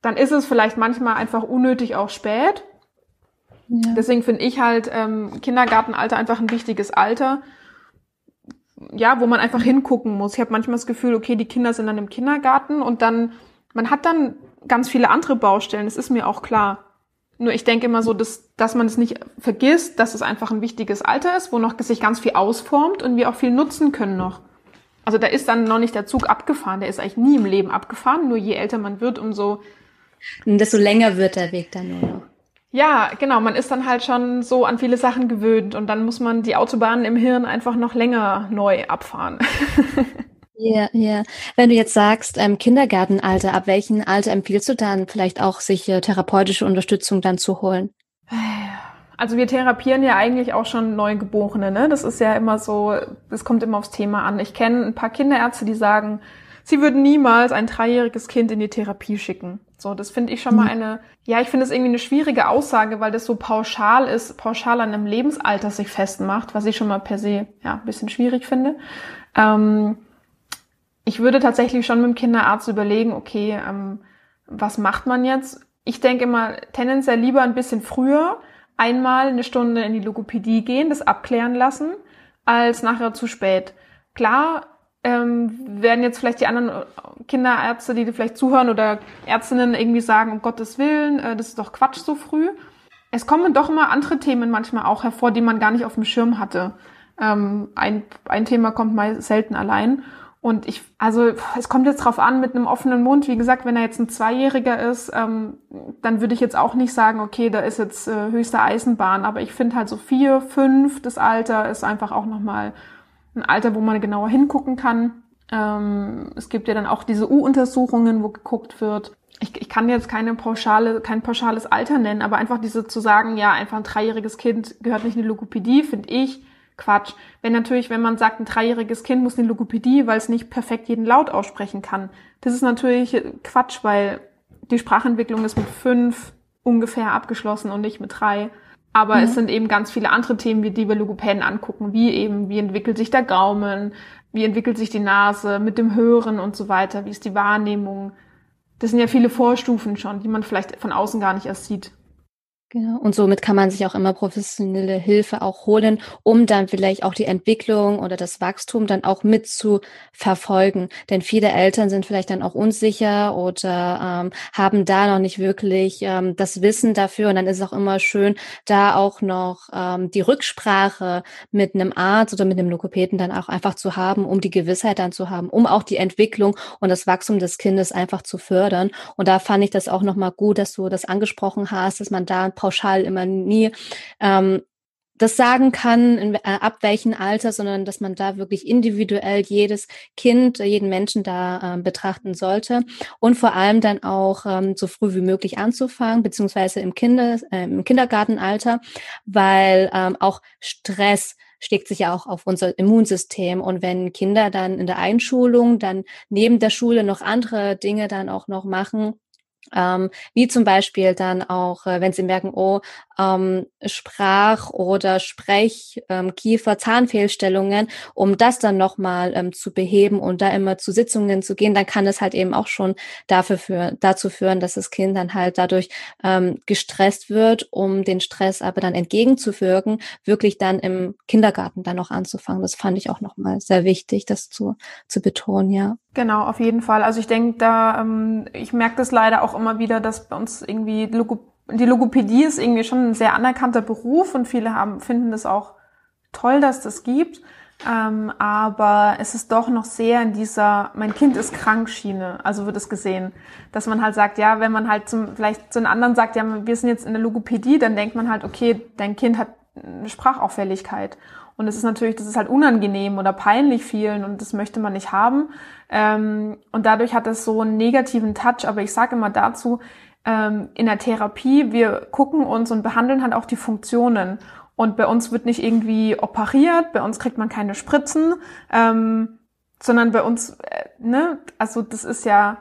Speaker 2: dann ist es vielleicht manchmal einfach unnötig auch spät. Ja. Deswegen finde ich halt ähm, Kindergartenalter einfach ein wichtiges Alter. Ja, wo man einfach hingucken muss. Ich habe manchmal das Gefühl, okay, die Kinder sind dann im Kindergarten und dann, man hat dann ganz viele andere Baustellen, das ist mir auch klar. Nur ich denke immer so, dass, dass man es nicht vergisst, dass es einfach ein wichtiges Alter ist, wo noch sich ganz viel ausformt und wir auch viel nutzen können noch. Also da ist dann noch nicht der Zug abgefahren, der ist eigentlich nie im Leben abgefahren, nur je älter man wird, umso
Speaker 1: desto länger wird der Weg dann nur noch.
Speaker 2: Ja, genau, man ist dann halt schon so an viele Sachen gewöhnt und dann muss man die Autobahnen im Hirn einfach noch länger neu abfahren.
Speaker 1: Ja, ja. Wenn du jetzt sagst, ähm, Kindergartenalter, ab welchem Alter empfiehlst du dann vielleicht auch, sich äh, therapeutische Unterstützung dann zu holen?
Speaker 2: Also wir therapieren ja eigentlich auch schon Neugeborene, ne? Das ist ja immer so, es kommt immer aufs Thema an. Ich kenne ein paar Kinderärzte, die sagen, sie würden niemals ein dreijähriges Kind in die Therapie schicken. So, das finde ich schon mal mhm. eine, ja, ich finde es irgendwie eine schwierige Aussage, weil das so pauschal ist, pauschal an einem Lebensalter sich festmacht, was ich schon mal per se, ja, ein bisschen schwierig finde. Ähm, ich würde tatsächlich schon mit dem Kinderarzt überlegen, okay, ähm, was macht man jetzt? Ich denke immer tendenziell lieber ein bisschen früher einmal eine Stunde in die Logopädie gehen, das abklären lassen, als nachher zu spät. Klar, ähm, werden jetzt vielleicht die anderen Kinderärzte, die vielleicht zuhören oder Ärztinnen irgendwie sagen, um Gottes Willen, äh, das ist doch Quatsch so früh. Es kommen doch immer andere Themen manchmal auch hervor, die man gar nicht auf dem Schirm hatte. Ähm, ein, ein Thema kommt mal selten allein. Und ich, also es kommt jetzt drauf an, mit einem offenen Mund. Wie gesagt, wenn er jetzt ein Zweijähriger ist, ähm, dann würde ich jetzt auch nicht sagen, okay, da ist jetzt äh, höchste Eisenbahn. Aber ich finde halt so vier, fünf, das Alter ist einfach auch nochmal ein Alter, wo man genauer hingucken kann. Ähm, es gibt ja dann auch diese U-Untersuchungen, wo geguckt wird. Ich, ich kann jetzt keine pauschale, kein pauschales Alter nennen, aber einfach diese zu sagen, ja, einfach ein dreijähriges Kind gehört nicht in die Logopädie, finde ich Quatsch. Wenn natürlich, wenn man sagt, ein dreijähriges Kind muss in die Logopädie, weil es nicht perfekt jeden Laut aussprechen kann, das ist natürlich Quatsch, weil die Sprachentwicklung ist mit fünf ungefähr abgeschlossen und nicht mit drei. Aber mhm. es sind eben ganz viele andere Themen, wie die wir Logopäden angucken, wie eben, wie entwickelt sich der Gaumen, wie entwickelt sich die Nase mit dem Hören und so weiter, wie ist die Wahrnehmung. Das sind ja viele Vorstufen schon, die man vielleicht von außen gar nicht erst sieht.
Speaker 1: Genau. Und somit kann man sich auch immer professionelle Hilfe auch holen, um dann vielleicht auch die Entwicklung oder das Wachstum dann auch mit zu verfolgen. Denn viele Eltern sind vielleicht dann auch unsicher oder ähm, haben da noch nicht wirklich ähm, das Wissen dafür. Und dann ist es auch immer schön, da auch noch ähm, die Rücksprache mit einem Arzt oder mit einem Lokopäden dann auch einfach zu haben, um die Gewissheit dann zu haben, um auch die Entwicklung und das Wachstum des Kindes einfach zu fördern. Und da fand ich das auch nochmal gut, dass du das angesprochen hast, dass man da pauschal immer nie ähm, das sagen kann, in, äh, ab welchem Alter, sondern dass man da wirklich individuell jedes Kind, jeden Menschen da äh, betrachten sollte und vor allem dann auch ähm, so früh wie möglich anzufangen, beziehungsweise im, Kinder, äh, im Kindergartenalter, weil ähm, auch Stress schlägt sich ja auch auf unser Immunsystem. Und wenn Kinder dann in der Einschulung dann neben der Schule noch andere Dinge dann auch noch machen, ähm, wie zum Beispiel dann auch, äh, wenn Sie merken, oh, ähm, Sprach- oder Sprech-, ähm, Kiefer-, Zahnfehlstellungen, um das dann nochmal ähm, zu beheben und da immer zu Sitzungen zu gehen, dann kann es halt eben auch schon dafür für, dazu führen, dass das Kind dann halt dadurch ähm, gestresst wird, um den Stress aber dann entgegenzuwirken, wirklich dann im Kindergarten dann noch anzufangen. Das fand ich auch nochmal sehr wichtig, das zu, zu betonen, ja.
Speaker 2: Genau, auf jeden Fall. Also ich denke, da, ähm, ich merke das leider auch immer wieder, dass bei uns irgendwie Logo die Logopädie ist irgendwie schon ein sehr anerkannter Beruf und viele haben, finden das auch toll, dass das gibt. Ähm, aber es ist doch noch sehr in dieser, mein Kind ist krank Schiene, also wird es gesehen, dass man halt sagt, ja, wenn man halt zum, vielleicht zu den anderen sagt, ja, wir sind jetzt in der Logopädie, dann denkt man halt, okay, dein Kind hat eine Sprachauffälligkeit. Und es ist natürlich, das ist halt unangenehm oder peinlich vielen und das möchte man nicht haben. Ähm, und dadurch hat es so einen negativen Touch. Aber ich sage immer dazu, ähm, in der Therapie, wir gucken uns und behandeln halt auch die Funktionen. Und bei uns wird nicht irgendwie operiert, bei uns kriegt man keine Spritzen, ähm, sondern bei uns, äh, ne, also das ist ja,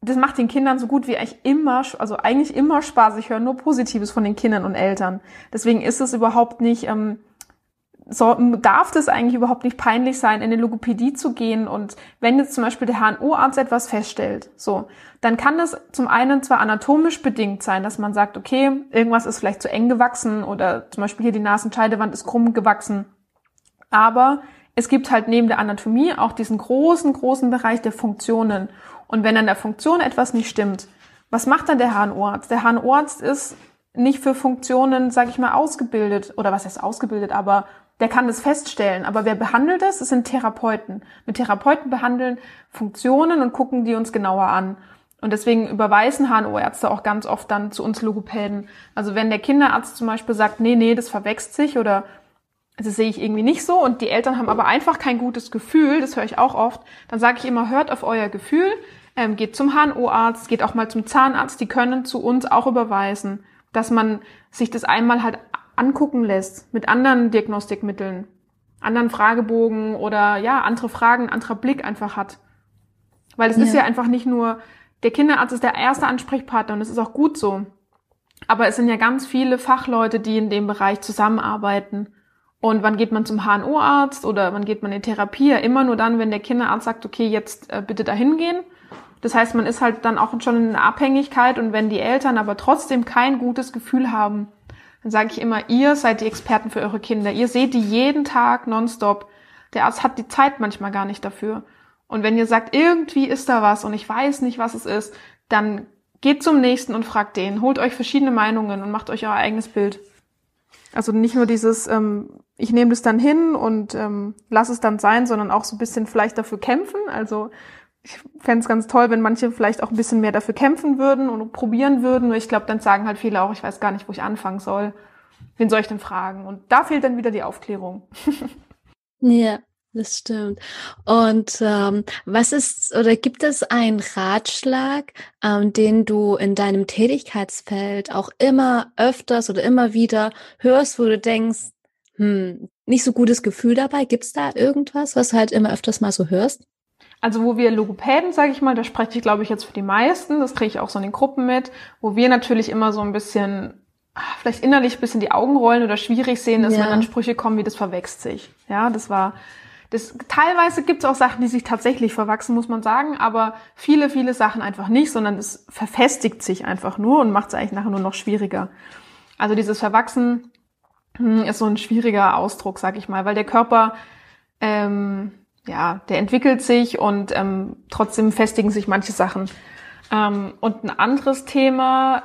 Speaker 2: das macht den Kindern so gut wie eigentlich immer, also eigentlich immer Spaß. Ich höre nur Positives von den Kindern und Eltern. Deswegen ist es überhaupt nicht, ähm, so, darf das eigentlich überhaupt nicht peinlich sein, in eine Logopädie zu gehen? Und wenn jetzt zum Beispiel der HNO-Arzt etwas feststellt, so, dann kann das zum einen zwar anatomisch bedingt sein, dass man sagt, okay, irgendwas ist vielleicht zu eng gewachsen oder zum Beispiel hier die Nasenscheidewand ist krumm gewachsen, aber es gibt halt neben der Anatomie auch diesen großen, großen Bereich der Funktionen. Und wenn an der Funktion etwas nicht stimmt, was macht dann der HNO-Arzt? Der HNO-Arzt ist nicht für Funktionen, sage ich mal, ausgebildet oder was heißt ausgebildet, aber der kann das feststellen. Aber wer behandelt das? Es sind Therapeuten. Mit Therapeuten behandeln Funktionen und gucken die uns genauer an. Und deswegen überweisen HNO-Ärzte auch ganz oft dann zu uns Logopäden. Also wenn der Kinderarzt zum Beispiel sagt, nee, nee, das verwechselt sich oder das sehe ich irgendwie nicht so und die Eltern haben aber einfach kein gutes Gefühl, das höre ich auch oft, dann sage ich immer, hört auf euer Gefühl, ähm, geht zum HNO-Arzt, geht auch mal zum Zahnarzt, die können zu uns auch überweisen, dass man sich das einmal halt angucken lässt mit anderen Diagnostikmitteln, anderen Fragebogen oder ja, andere Fragen, anderer Blick einfach hat. Weil es ja. ist ja einfach nicht nur, der Kinderarzt ist der erste Ansprechpartner und es ist auch gut so. Aber es sind ja ganz viele Fachleute, die in dem Bereich zusammenarbeiten. Und wann geht man zum HNO-Arzt oder wann geht man in Therapie? Ja, immer nur dann, wenn der Kinderarzt sagt, okay, jetzt äh, bitte dahin gehen. Das heißt, man ist halt dann auch schon in einer Abhängigkeit und wenn die Eltern aber trotzdem kein gutes Gefühl haben, dann sage ich immer, ihr seid die Experten für eure Kinder. Ihr seht die jeden Tag nonstop. Der Arzt hat die Zeit manchmal gar nicht dafür. Und wenn ihr sagt, irgendwie ist da was und ich weiß nicht, was es ist, dann geht zum nächsten und fragt den. Holt euch verschiedene Meinungen und macht euch euer eigenes Bild. Also nicht nur dieses, ähm, ich nehme das dann hin und ähm, lass es dann sein, sondern auch so ein bisschen vielleicht dafür kämpfen. Also ich fände es ganz toll, wenn manche vielleicht auch ein bisschen mehr dafür kämpfen würden und probieren würden. Ich glaube, dann sagen halt viele auch, ich weiß gar nicht, wo ich anfangen soll. Wen soll ich denn fragen? Und da fehlt dann wieder die Aufklärung.
Speaker 1: ja, das stimmt. Und ähm, was ist oder gibt es einen Ratschlag, ähm, den du in deinem Tätigkeitsfeld auch immer öfters oder immer wieder hörst, wo du denkst, hm, nicht so gutes Gefühl dabei? Gibt es da irgendwas, was du halt immer öfters mal so hörst?
Speaker 2: Also wo wir Logopäden, sage ich mal, da spreche ich glaube ich jetzt für die meisten, das kriege ich auch so in den Gruppen mit, wo wir natürlich immer so ein bisschen, ah, vielleicht innerlich ein bisschen die Augen rollen oder schwierig sehen, ist, ja. wenn dann Sprüche kommen, wie das verwächst sich. Ja, das war, das, teilweise gibt es auch Sachen, die sich tatsächlich verwachsen, muss man sagen, aber viele, viele Sachen einfach nicht, sondern es verfestigt sich einfach nur und macht es eigentlich nachher nur noch schwieriger. Also dieses Verwachsen hm, ist so ein schwieriger Ausdruck, sag ich mal, weil der Körper ähm, ja, der entwickelt sich und ähm, trotzdem festigen sich manche Sachen. Ähm, und ein anderes Thema,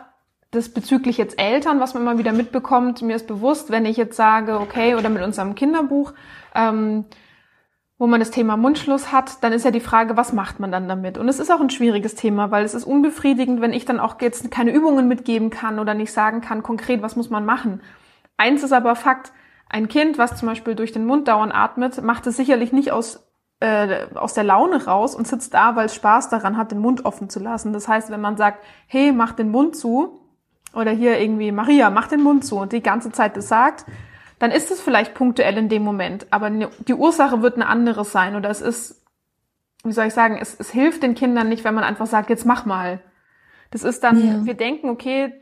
Speaker 2: das bezüglich jetzt Eltern, was man immer wieder mitbekommt, mir ist bewusst, wenn ich jetzt sage, okay, oder mit unserem Kinderbuch, ähm, wo man das Thema Mundschluss hat, dann ist ja die Frage, was macht man dann damit? Und es ist auch ein schwieriges Thema, weil es ist unbefriedigend, wenn ich dann auch jetzt keine Übungen mitgeben kann oder nicht sagen kann, konkret, was muss man machen. Eins ist aber Fakt, ein Kind, was zum Beispiel durch den Mund dauernd atmet, macht es sicherlich nicht aus äh, aus der Laune raus und sitzt da, weil es Spaß daran hat, den Mund offen zu lassen. Das heißt, wenn man sagt, hey, mach den Mund zu, oder hier irgendwie, Maria, mach den Mund zu und die ganze Zeit das sagt, dann ist es vielleicht punktuell in dem Moment, aber ne, die Ursache wird eine andere sein oder es ist, wie soll ich sagen, es, es hilft den Kindern nicht, wenn man einfach sagt, jetzt mach mal. Das ist dann, ja. wir denken, okay,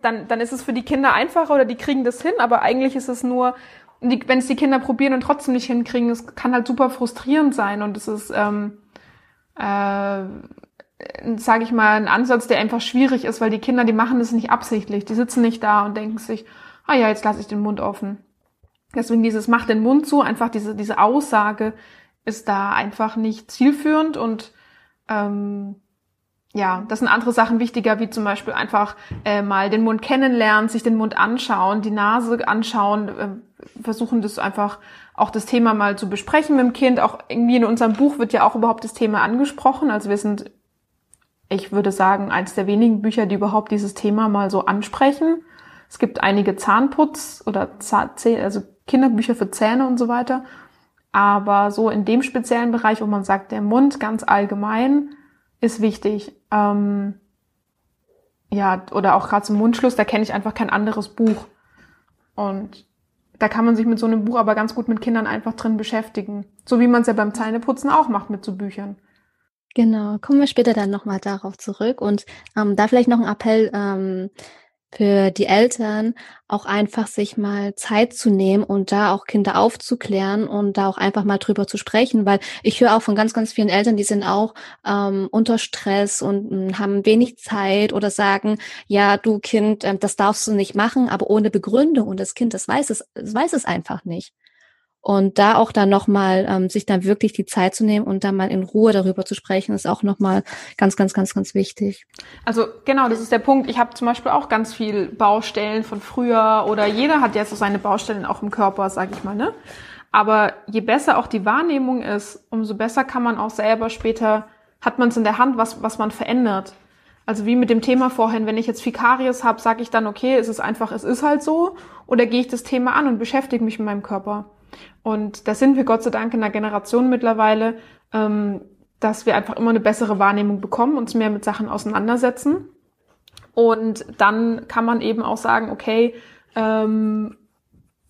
Speaker 2: dann, dann ist es für die Kinder einfacher oder die kriegen das hin, aber eigentlich ist es nur, wenn es die Kinder probieren und trotzdem nicht hinkriegen, es kann halt super frustrierend sein und es ist, ähm, äh, sage ich mal, ein Ansatz, der einfach schwierig ist, weil die Kinder, die machen das nicht absichtlich. Die sitzen nicht da und denken sich, ah ja, jetzt lasse ich den Mund offen. Deswegen dieses Mach den Mund zu, einfach diese, diese Aussage ist da einfach nicht zielführend und ähm, ja, das sind andere Sachen wichtiger, wie zum Beispiel einfach äh, mal den Mund kennenlernen, sich den Mund anschauen, die Nase anschauen, äh, versuchen das einfach auch das Thema mal zu besprechen mit dem Kind. Auch irgendwie in unserem Buch wird ja auch überhaupt das Thema angesprochen. Also wir sind, ich würde sagen, eines der wenigen Bücher, die überhaupt dieses Thema mal so ansprechen. Es gibt einige Zahnputz oder Zahn, also Kinderbücher für Zähne und so weiter. Aber so in dem speziellen Bereich, wo man sagt, der Mund ganz allgemein ist wichtig. Ähm, ja, oder auch gerade zum Mundschluss, da kenne ich einfach kein anderes Buch. Und da kann man sich mit so einem Buch aber ganz gut mit Kindern einfach drin beschäftigen. So wie man es ja beim Zähneputzen auch macht mit so Büchern.
Speaker 1: Genau, kommen wir später dann nochmal darauf zurück. Und ähm, da vielleicht noch ein Appell ähm, für die Eltern auch einfach sich mal Zeit zu nehmen und da auch Kinder aufzuklären und da auch einfach mal drüber zu sprechen, weil ich höre auch von ganz, ganz vielen Eltern, die sind auch ähm, unter Stress und mh, hm, haben wenig Zeit oder sagen, ja, du Kind, äh, das darfst du nicht machen, aber ohne Begründung und das Kind, das weiß es, das weiß es einfach nicht. Und da auch dann nochmal ähm, sich dann wirklich die Zeit zu nehmen und dann mal in Ruhe darüber zu sprechen, ist auch nochmal ganz, ganz, ganz, ganz wichtig.
Speaker 2: Also genau, das ist der Punkt. Ich habe zum Beispiel auch ganz viel Baustellen von früher oder jeder hat jetzt so seine Baustellen auch im Körper, sag ich mal, ne? Aber je besser auch die Wahrnehmung ist, umso besser kann man auch selber später, hat man es in der Hand, was, was man verändert. Also wie mit dem Thema vorhin, wenn ich jetzt Fikaries habe, sage ich dann, okay, es ist einfach, es ist halt so, oder gehe ich das Thema an und beschäftige mich mit meinem Körper. Und da sind wir Gott sei Dank in einer Generation mittlerweile, ähm, dass wir einfach immer eine bessere Wahrnehmung bekommen, uns mehr mit Sachen auseinandersetzen. Und dann kann man eben auch sagen, okay, ähm,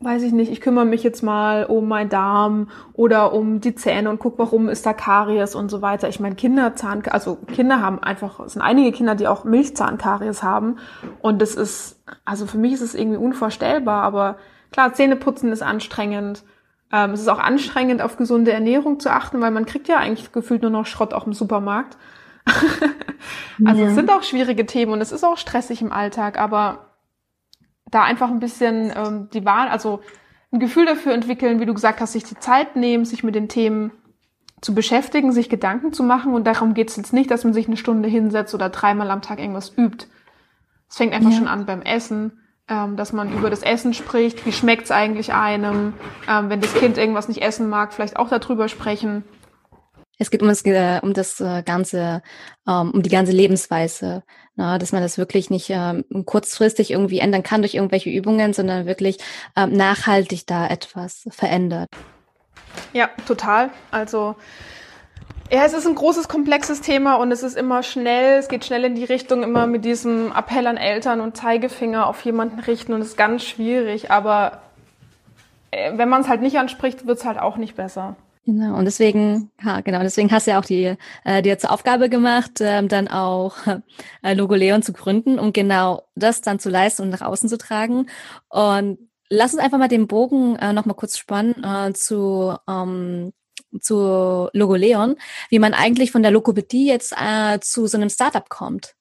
Speaker 2: weiß ich nicht, ich kümmere mich jetzt mal um meinen Darm oder um die Zähne und guck, warum ist da Karies und so weiter. Ich meine, Kinderzahn, also Kinder haben einfach, es sind einige Kinder, die auch Milchzahnkaries haben und das ist, also für mich ist es irgendwie unvorstellbar, aber klar, Zähneputzen ist anstrengend, ähm, es ist auch anstrengend, auf gesunde Ernährung zu achten, weil man kriegt ja eigentlich gefühlt nur noch Schrott auch im Supermarkt. also ja. es sind auch schwierige Themen und es ist auch stressig im Alltag, aber da einfach ein bisschen ähm, die Wahl, also ein Gefühl dafür entwickeln, wie du gesagt hast, sich die Zeit nehmen, sich mit den Themen zu beschäftigen, sich Gedanken zu machen. Und darum geht es jetzt nicht, dass man sich eine Stunde hinsetzt oder dreimal am Tag irgendwas übt. Es fängt einfach ja. schon an beim Essen ähm, dass man über das Essen spricht, wie schmeckt's eigentlich einem, ähm, wenn das Kind irgendwas nicht essen mag, vielleicht auch darüber sprechen.
Speaker 1: Es geht um das, äh, um das äh, ganze, ähm, um die ganze Lebensweise, na, dass man das wirklich nicht ähm, kurzfristig irgendwie ändern kann durch irgendwelche Übungen, sondern wirklich ähm, nachhaltig da etwas verändert.
Speaker 2: Ja, total. Also ja, es ist ein großes, komplexes Thema und es ist immer schnell, es geht schnell in die Richtung, immer mit diesem Appell an Eltern und Zeigefinger auf jemanden richten und es ist ganz schwierig, aber äh, wenn man es halt nicht anspricht, wird es halt auch nicht besser.
Speaker 1: Genau, und deswegen, ja, genau, deswegen hast du ja auch die, äh, dir zur Aufgabe gemacht, ähm, dann auch äh, Logo Leon zu gründen, um genau das dann zu leisten und nach außen zu tragen. Und lass uns einfach mal den Bogen äh, nochmal kurz spannen äh, zu ähm, zu Logoleon, wie man eigentlich von der Lokopädie jetzt äh, zu so einem Startup kommt.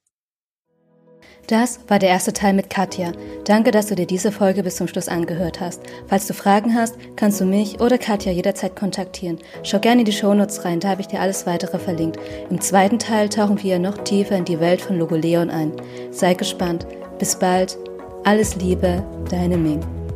Speaker 1: Das war der erste Teil mit Katja. Danke, dass du dir diese Folge bis zum Schluss angehört hast. Falls du Fragen hast, kannst du mich oder Katja jederzeit kontaktieren. Schau gerne in die Shownotes rein, da habe ich dir alles weitere verlinkt. Im zweiten Teil tauchen wir noch tiefer in die Welt von Logoleon ein. Sei gespannt. Bis bald. Alles Liebe, deine Ming.